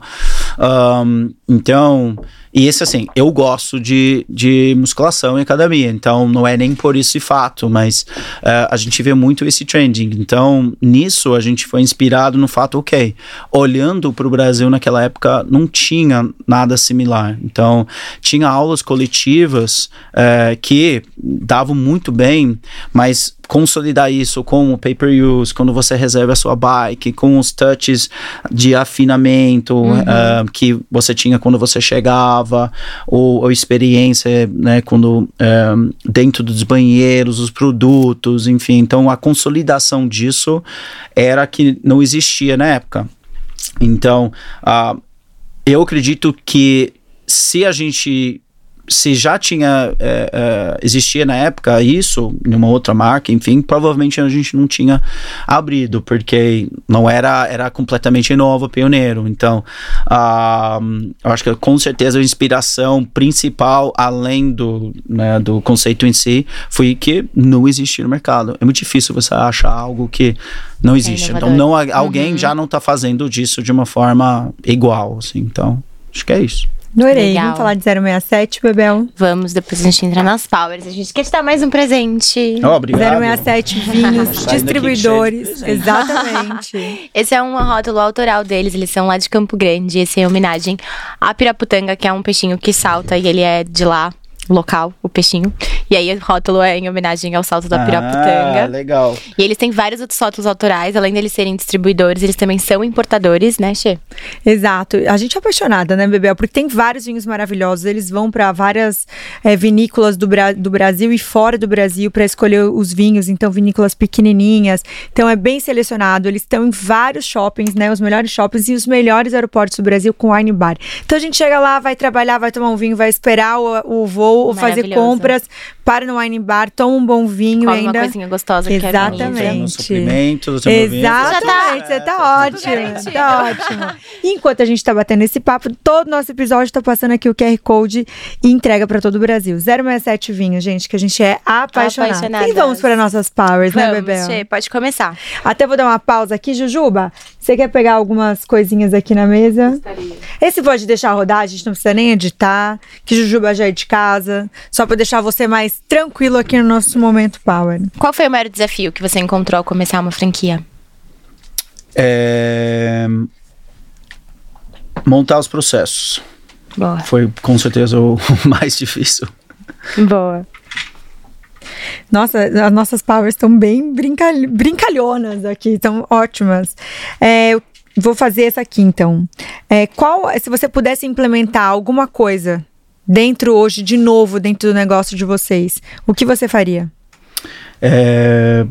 Um, então, e esse, assim, eu gosto de, de musculação e academia, então não é nem por esse fato, mas uh, a gente vê muito esse trending. Então, nisso a gente foi inspirado no fato, ok, olhando para o Brasil naquela época, não tinha nada similar. Então, tinha aulas coletivas uh, que davam muito bem, mas consolidar isso com o pay-per-use, quando você reserva a sua bike, com os touches de afinamento uhum. uh, que você tinha quando você chegava, ou, ou experiência, né, quando uh, dentro dos banheiros, os produtos, enfim. Então, a consolidação disso era que não existia na época. Então, uh, eu acredito que se a gente se já tinha é, é, existia na época isso em uma outra marca, enfim, provavelmente a gente não tinha abrido porque não era era completamente novo, pioneiro. Então, uh, eu acho que com certeza a inspiração principal, além do né, do conceito em si, foi que não existia no mercado. É muito difícil você achar algo que não é existe. É então, não alguém uhum. já não está fazendo disso de uma forma igual, assim. Então, acho que é isso. Adorei. Legal. Vamos falar de 067, Bebel? Vamos, depois a gente entra nas powers. A gente quer te dar mais um presente. Oh, obrigado. 067 vinhos, distribuidores. Exatamente. Esse é um rótulo autoral deles, eles são lá de Campo Grande. Esse é em homenagem a Piraputanga, que é um peixinho que salta e ele é de lá local, o peixinho. E aí o rótulo é em homenagem ao salto da Piraputanga. Ah, legal. E eles têm vários outros rótulos autorais, além deles serem distribuidores, eles também são importadores, né, Xê? Exato. A gente é apaixonada, né, Bebel? Porque tem vários vinhos maravilhosos. Eles vão para várias é, vinícolas do, Bra do Brasil e fora do Brasil para escolher os vinhos. Então, vinícolas pequenininhas. Então, é bem selecionado. Eles estão em vários shoppings, né? Os melhores shoppings e os melhores aeroportos do Brasil com wine bar. Então, a gente chega lá, vai trabalhar, vai tomar um vinho, vai esperar o, o voo ou fazer compras, para no wine bar, toma um bom vinho Come ainda. uma coisinha gostosa Exatamente. Um suplemento, Exatamente, você tá ótimo, tá ótimo. Enquanto a gente tá batendo esse papo, todo nosso episódio tá passando aqui o QR Code e entrega para todo o Brasil. 067 vinho, gente, que a gente é apaixonado. E vamos para nossas powers, né, vamos, né, Bebel? Che, pode começar. Até vou dar uma pausa aqui, Jujuba. Você quer pegar algumas coisinhas aqui na mesa? Gostaria. Esse pode deixar rodar, a gente não precisa nem editar, que Jujuba já é de casa, só para deixar você mais tranquilo aqui no nosso momento Power. Qual foi o maior desafio que você encontrou ao começar uma franquia? É... Montar os processos. Boa. Foi com certeza o mais difícil. Boa. Nossa, as nossas powers estão bem brincal... brincalhonas aqui, estão ótimas. É, vou fazer essa aqui então. É, qual, se você pudesse implementar alguma coisa dentro hoje, de novo, dentro do negócio de vocês, o que você faria? É...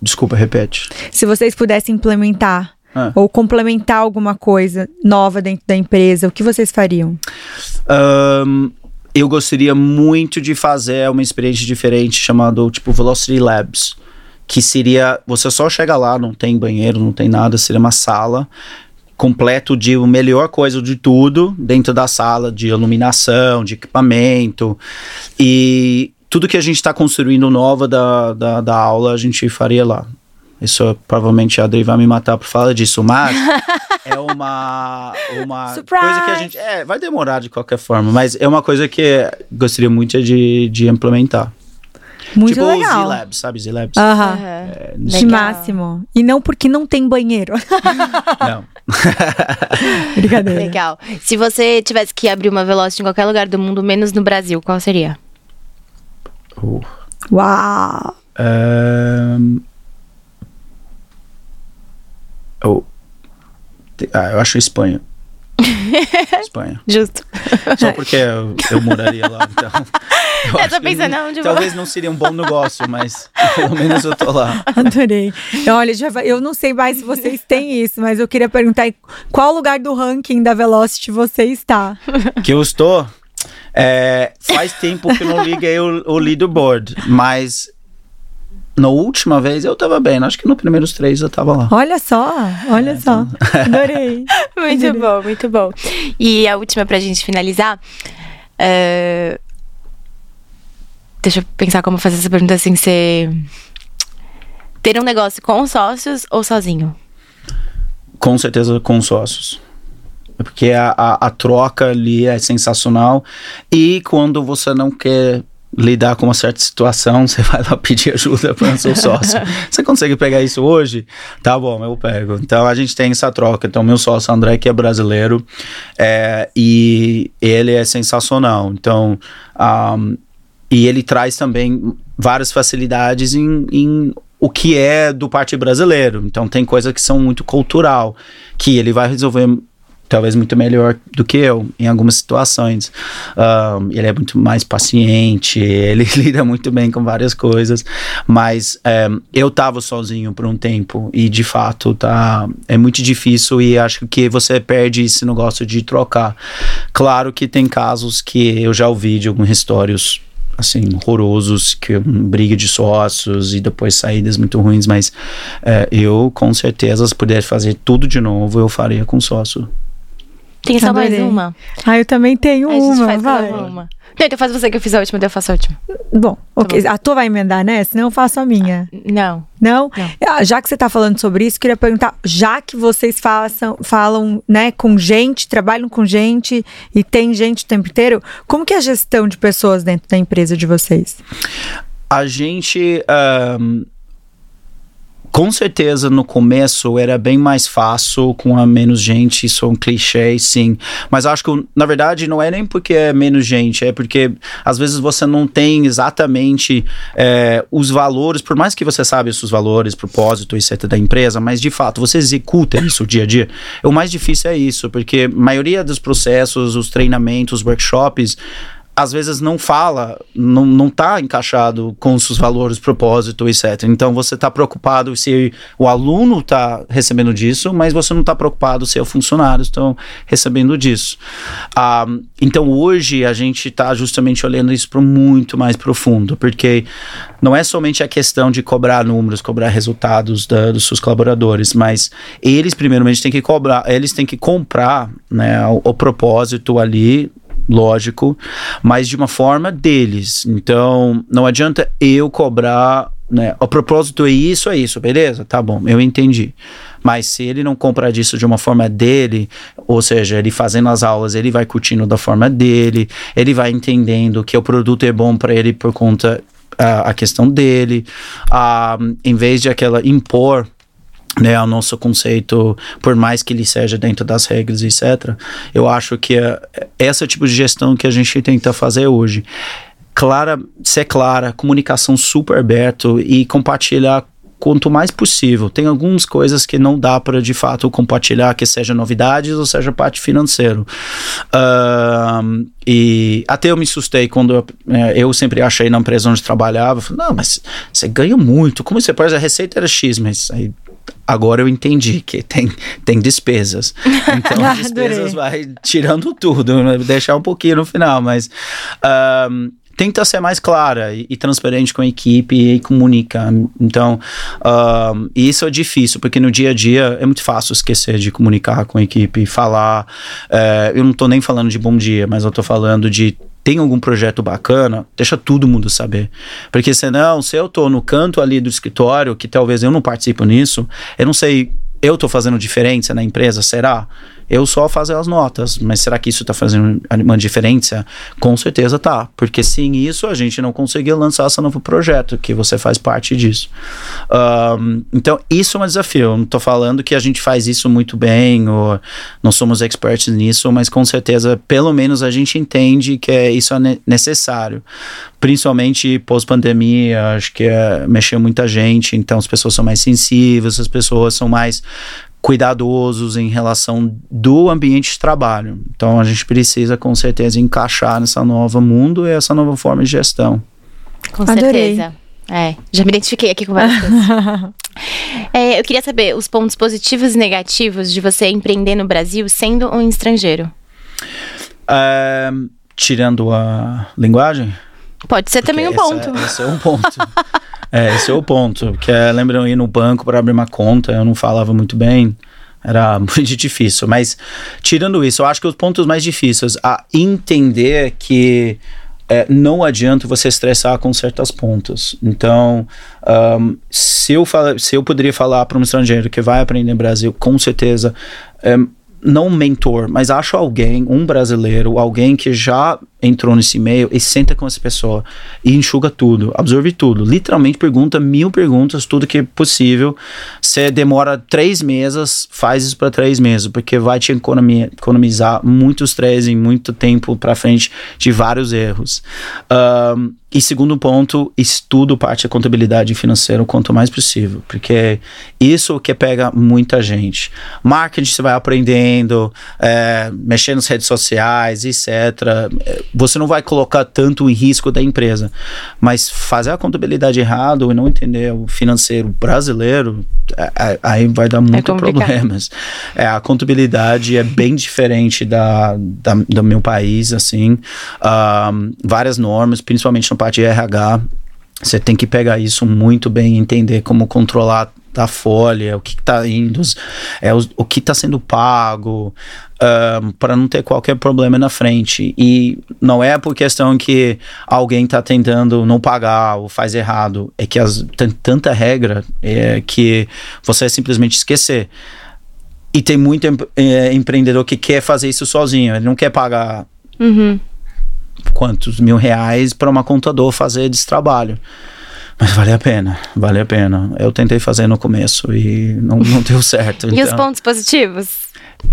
Desculpa, repete. Se vocês pudessem implementar ah. ou complementar alguma coisa nova dentro da empresa, o que vocês fariam? Um, eu gostaria muito de fazer uma experiência diferente chamada tipo Velocity Labs. Que seria, você só chega lá, não tem banheiro, não tem nada, seria uma sala completo de a melhor coisa de tudo dentro da sala, de iluminação, de equipamento. E tudo que a gente está construindo nova da, da, da, aula, a gente faria lá. Isso provavelmente a Adri vai me matar por falar disso, mas é uma, uma coisa que a gente. É, vai demorar de qualquer forma, mas é uma coisa que gostaria muito de, de implementar. Muito tipo legal. Z-Labs, sabe? Z-Labs. Aham. É, de máximo. E não porque não tem banheiro. não. Brincadeira. Legal. Se você tivesse que abrir uma Velocity em qualquer lugar do mundo, menos no Brasil, qual seria? Uh. Uau! Um... Oh. Ah, eu acho Espanha. Espanha. Justo. Só porque eu, eu moraria lá, então. Eu, eu tô pensando, não, de Talvez não seria um bom negócio, mas pelo menos eu tô lá. Adorei. Olha, já, eu não sei mais se vocês têm isso, mas eu queria perguntar qual lugar do ranking da Velocity você está? Que eu estou? É, faz tempo que não liguei o, o leaderboard, mas na última vez eu tava bem, acho que nos primeiros três eu tava lá. Olha só, olha É, só. Adorei. Muito bom, muito bom. E a última pra gente finalizar. é, Deixa eu pensar como fazer essa pergunta sem ser. Ter um negócio com sócios ou sozinho? Com certeza com sócios. Porque a, a, a troca ali é sensacional. E quando você não quer lidar com uma certa situação, você vai lá pedir ajuda para o seu sócio. você consegue pegar isso hoje? Tá bom, eu pego. Então a gente tem essa troca. Então, meu sócio André, que é brasileiro, é, e ele é sensacional. Então, um, e ele traz também várias facilidades em, em o que é do Partido Brasileiro. Então tem coisas que são muito cultural, que ele vai resolver talvez muito melhor do que eu em algumas situações. Um, ele é muito mais paciente, ele lida muito bem com várias coisas, mas um, eu tava sozinho por um tempo e de fato tá é muito difícil e acho que você perde esse negócio de trocar. Claro que tem casos que eu já ouvi de alguns histórios assim, horrorosos, que briga de sócios e depois saídas muito ruins, mas é, eu, com certeza, se puder fazer tudo de novo, eu faria com sócio. Tem só mais uma. Ah, eu também tenho a gente uma, faz vai. uma uma. Não, então faz você que eu fiz a última, daí eu faço a última. Bom, ok. bom. A tua vai emendar nessa? Senão eu faço a minha. Não. Não? Não. Ah, Já que você está falando sobre isso, queria perguntar, já que vocês façam, falam né, com gente, trabalham com gente e tem gente o tempo inteiro, como que é a gestão de pessoas dentro da empresa de vocês? A gente. ahm, com certeza no começo era bem mais fácil com a menos gente, isso é um clichê, sim. Mas acho que na verdade não é nem porque é menos gente, é porque às vezes você não tem exatamente é, os valores, por mais que você sabe os valores, propósito, etc. da empresa, mas de fato você executa isso dia a dia. O mais difícil é isso, porque a maioria dos processos, os treinamentos, os workshops, às vezes não fala, não, não tá encaixado com os seus valores, propósito, etc. Então você está preocupado se o aluno está recebendo disso, mas você não está preocupado se os funcionários estão recebendo disso. Ah, então hoje a gente está justamente olhando isso para muito mais profundo, porque não é somente a questão de cobrar números, cobrar resultados da- dos seus colaboradores, mas eles primeiramente têm que cobrar, eles têm que comprar né, o, o propósito ali lógico, mas de uma forma deles. Então, não adianta eu cobrar, né? O propósito é isso, é isso, beleza? Tá bom, eu entendi. Mas se ele não comprar disso de uma forma dele, ou seja, ele fazendo as aulas, ele vai curtindo da forma dele, ele vai entendendo que o produto é bom para ele por conta ah, a questão dele, ah, em vez de aquela impor né, o nosso conceito, por mais que ele seja dentro das regras, etc. Eu acho que é esse tipo de gestão que a gente tenta fazer hoje. Clara, ser clara, comunicação super aberto e compartilhar quanto mais possível. Tem algumas coisas que não dá para de fato compartilhar, que seja novidades ou seja parte financeira. Ahn, e até eu me assustei quando eu, eh, eu sempre achei na empresa onde trabalhava, não, mas você ganha muito, como você pode? A receita era X, mas aí agora eu entendi que tem, tem despesas. Então, as despesas vai tirando tudo, né? deixar um pouquinho no final, mas ahn, tenta ser mais clara e, e transparente com a equipe e comunica. Então, isso é difícil, porque no dia a dia é muito fácil esquecer de comunicar com a equipe falar. eh, eu não tô nem falando de bom dia, mas eu tô falando de tem algum projeto bacana, deixa todo mundo saber. Porque senão, se eu tô no canto ali do escritório, que talvez eu não participo nisso, eu não sei, eu tô fazendo diferença na empresa, será? Eu só fazer as notas, mas será que isso tá fazendo uma diferença? Com certeza tá, porque sem isso a gente não conseguia lançar esse novo projeto, que você faz parte disso. Ahn, então, isso é um desafio. Não tô falando que a gente faz isso muito bem, ou não somos experts nisso, mas com certeza, pelo menos a gente entende que é, isso é ne- necessário. Principalmente pós-pandemia, acho que é, mexeu muita gente, então as pessoas são mais sensíveis, as pessoas são mais cuidadosos em relação do ambiente de trabalho. Então a gente precisa com certeza encaixar nessa nova mundo e essa nova forma de gestão. Com Adorei. certeza. É, já me identifiquei aqui com várias coisas. É, eu queria saber os pontos positivos e negativos de você empreender no Brasil sendo um estrangeiro. É, tirando a linguagem? Pode ser também um Porque ponto. essa- Esse é um ponto. É, esse é o ponto. Que é, lembram ir no banco para abrir uma conta, eu não falava muito bem. Era muito difícil. Mas, tirando isso, eu acho que os pontos mais difíceis, a entender que é, não adianta você estressar com certas pontas. Então, um, se, eu fala, se eu poderia falar para um estrangeiro que vai aprender no Brasil, com certeza. É, não um mentor, mas acho alguém, um brasileiro, alguém que já entrou nesse meio e senta com essa pessoa e enxuga tudo, absorve tudo. Literalmente pergunta mil perguntas, tudo que é possível. Você demora três meses, faz isso para três meses, porque vai te economizar muito estresse e muito tempo para frente de vários erros. Um, e segundo ponto, estudo parte da contabilidade financeira o quanto mais possível, porque isso que pega muita gente. Marketing você vai aprendendo, é, mexendo nas redes sociais, etc. Você não vai colocar tanto em risco da empresa, mas fazer a contabilidade errado e não entender o financeiro brasileiro, é, é, aí vai dar muito problemas. É, a contabilidade é bem diferente da, da do meu país, assim, um, várias normas, principalmente no parte de RH, você tem que pegar isso muito bem, entender como controlar da folha, o que está indo, é, o, o que está sendo pago, para não ter qualquer problema na frente. E não é por questão que alguém está tentando não pagar ou faz errado, é que as, tem tanta regra é, que você simplesmente esquecer. E tem muito é, empreendedor que quer fazer isso sozinho, ele não quer pagar. Uhum quantos mil reais para uma contador fazer esse trabalho. Mas vale a pena, vale a pena. Eu tentei fazer no começo e não, não deu certo. e então... os pontos positivos?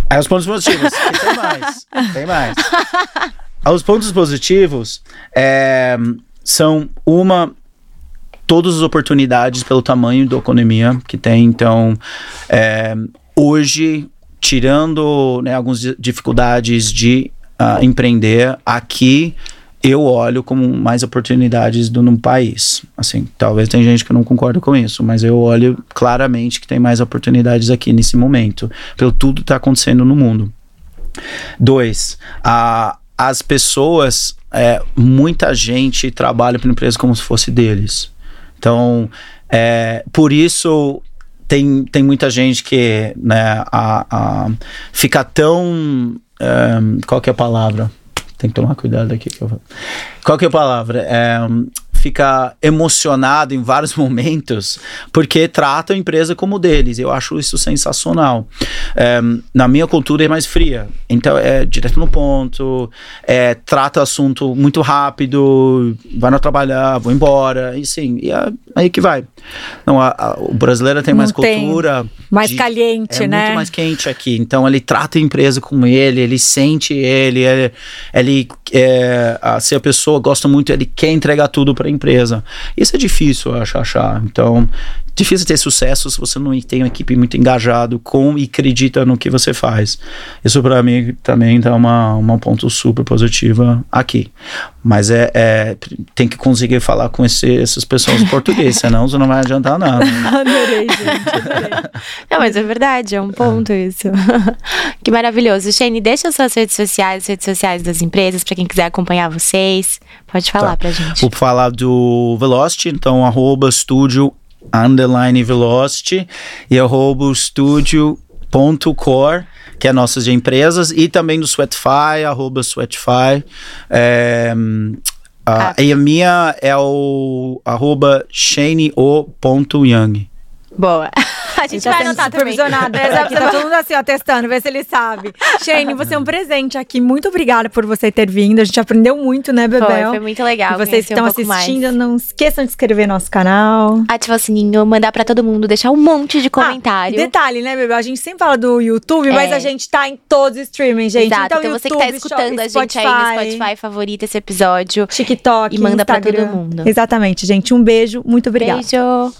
É, os pontos positivos. tem mais, tem mais. Os pontos positivos é, são uma todas as oportunidades pelo tamanho da economia que tem. Então, é, hoje, tirando né, algumas dificuldades de uh, empreender aqui eu olho como mais oportunidades do no país. Assim, talvez tem gente que não concorda com isso, mas eu olho claramente que tem mais oportunidades aqui nesse momento, pelo tudo que está acontecendo no mundo. Dois, a, as pessoas, é, muita gente trabalha para empresa como se fosse deles. Então, é, por isso tem, tem muita gente que né, a, a, fica tão qual que é a palavra? Tem que tomar cuidado aqui. Que eu... Qual que é a palavra? Um, fica emocionado em vários momentos porque trata a empresa como deles. Eu acho isso sensacional. É, na minha cultura é mais fria, então é direto no ponto, é, trata assunto muito rápido, vai não trabalhar, vou embora, e sim, e é, aí que vai. Não, a, a, o brasileiro tem não mais tem cultura. Mais de, caliente, é né? muito mais quente aqui. Então ele trata a empresa como ele, ele sente ele, ele, ele é, se a pessoa gosta muito, ele quer entregar tudo para empresa. Isso é difícil, acho, achar. Então, difícil ter sucesso se você não tem uma equipe muito engajado com e acredita no que você faz. Isso para mim também dá uma, uma ponto super positiva aqui. Mas é, é tem que conseguir falar com esse, essas pessoas em português, senão você não vai adiantar nada. adorei, gente. Adorei. Não, mas é verdade, é um ponto isso. que maravilhoso. Shane, deixa suas redes sociais, redes sociais das empresas, para quem quiser acompanhar vocês. Pode falar tá. pra gente. Vou falar do Velocity, então arroba estúdio underline velocity e arroba estúdio.core que é nossas empresas, e também do Sweatify, arroba Sweatify. É, ah. E a minha é o arroba shaneo.young. Boa. A gente tá vai anotar também. Supervisionada. Aqui tá todo mundo assim, ó, testando, ver se ele sabe. Shane, você é um presente aqui. Muito obrigada por você ter vindo. A gente aprendeu muito, né, Bebel? Foi, foi muito legal. E vocês que estão um assistindo, mais. não esqueçam de inscrever no nosso canal. Ativar o sininho, mandar pra todo mundo, deixar um monte de ah, comentário. Ah, detalhe, né, Bebel? A gente sempre fala do YouTube, é. mas a gente tá em todos os streaming, gente. Exato. Então, então YouTube, você que tá escutando a gente aí no Spotify, favorita esse episódio. TikTok, E manda Instagram. pra todo mundo. Exatamente, gente. Um beijo. Muito obrigada. Beijo.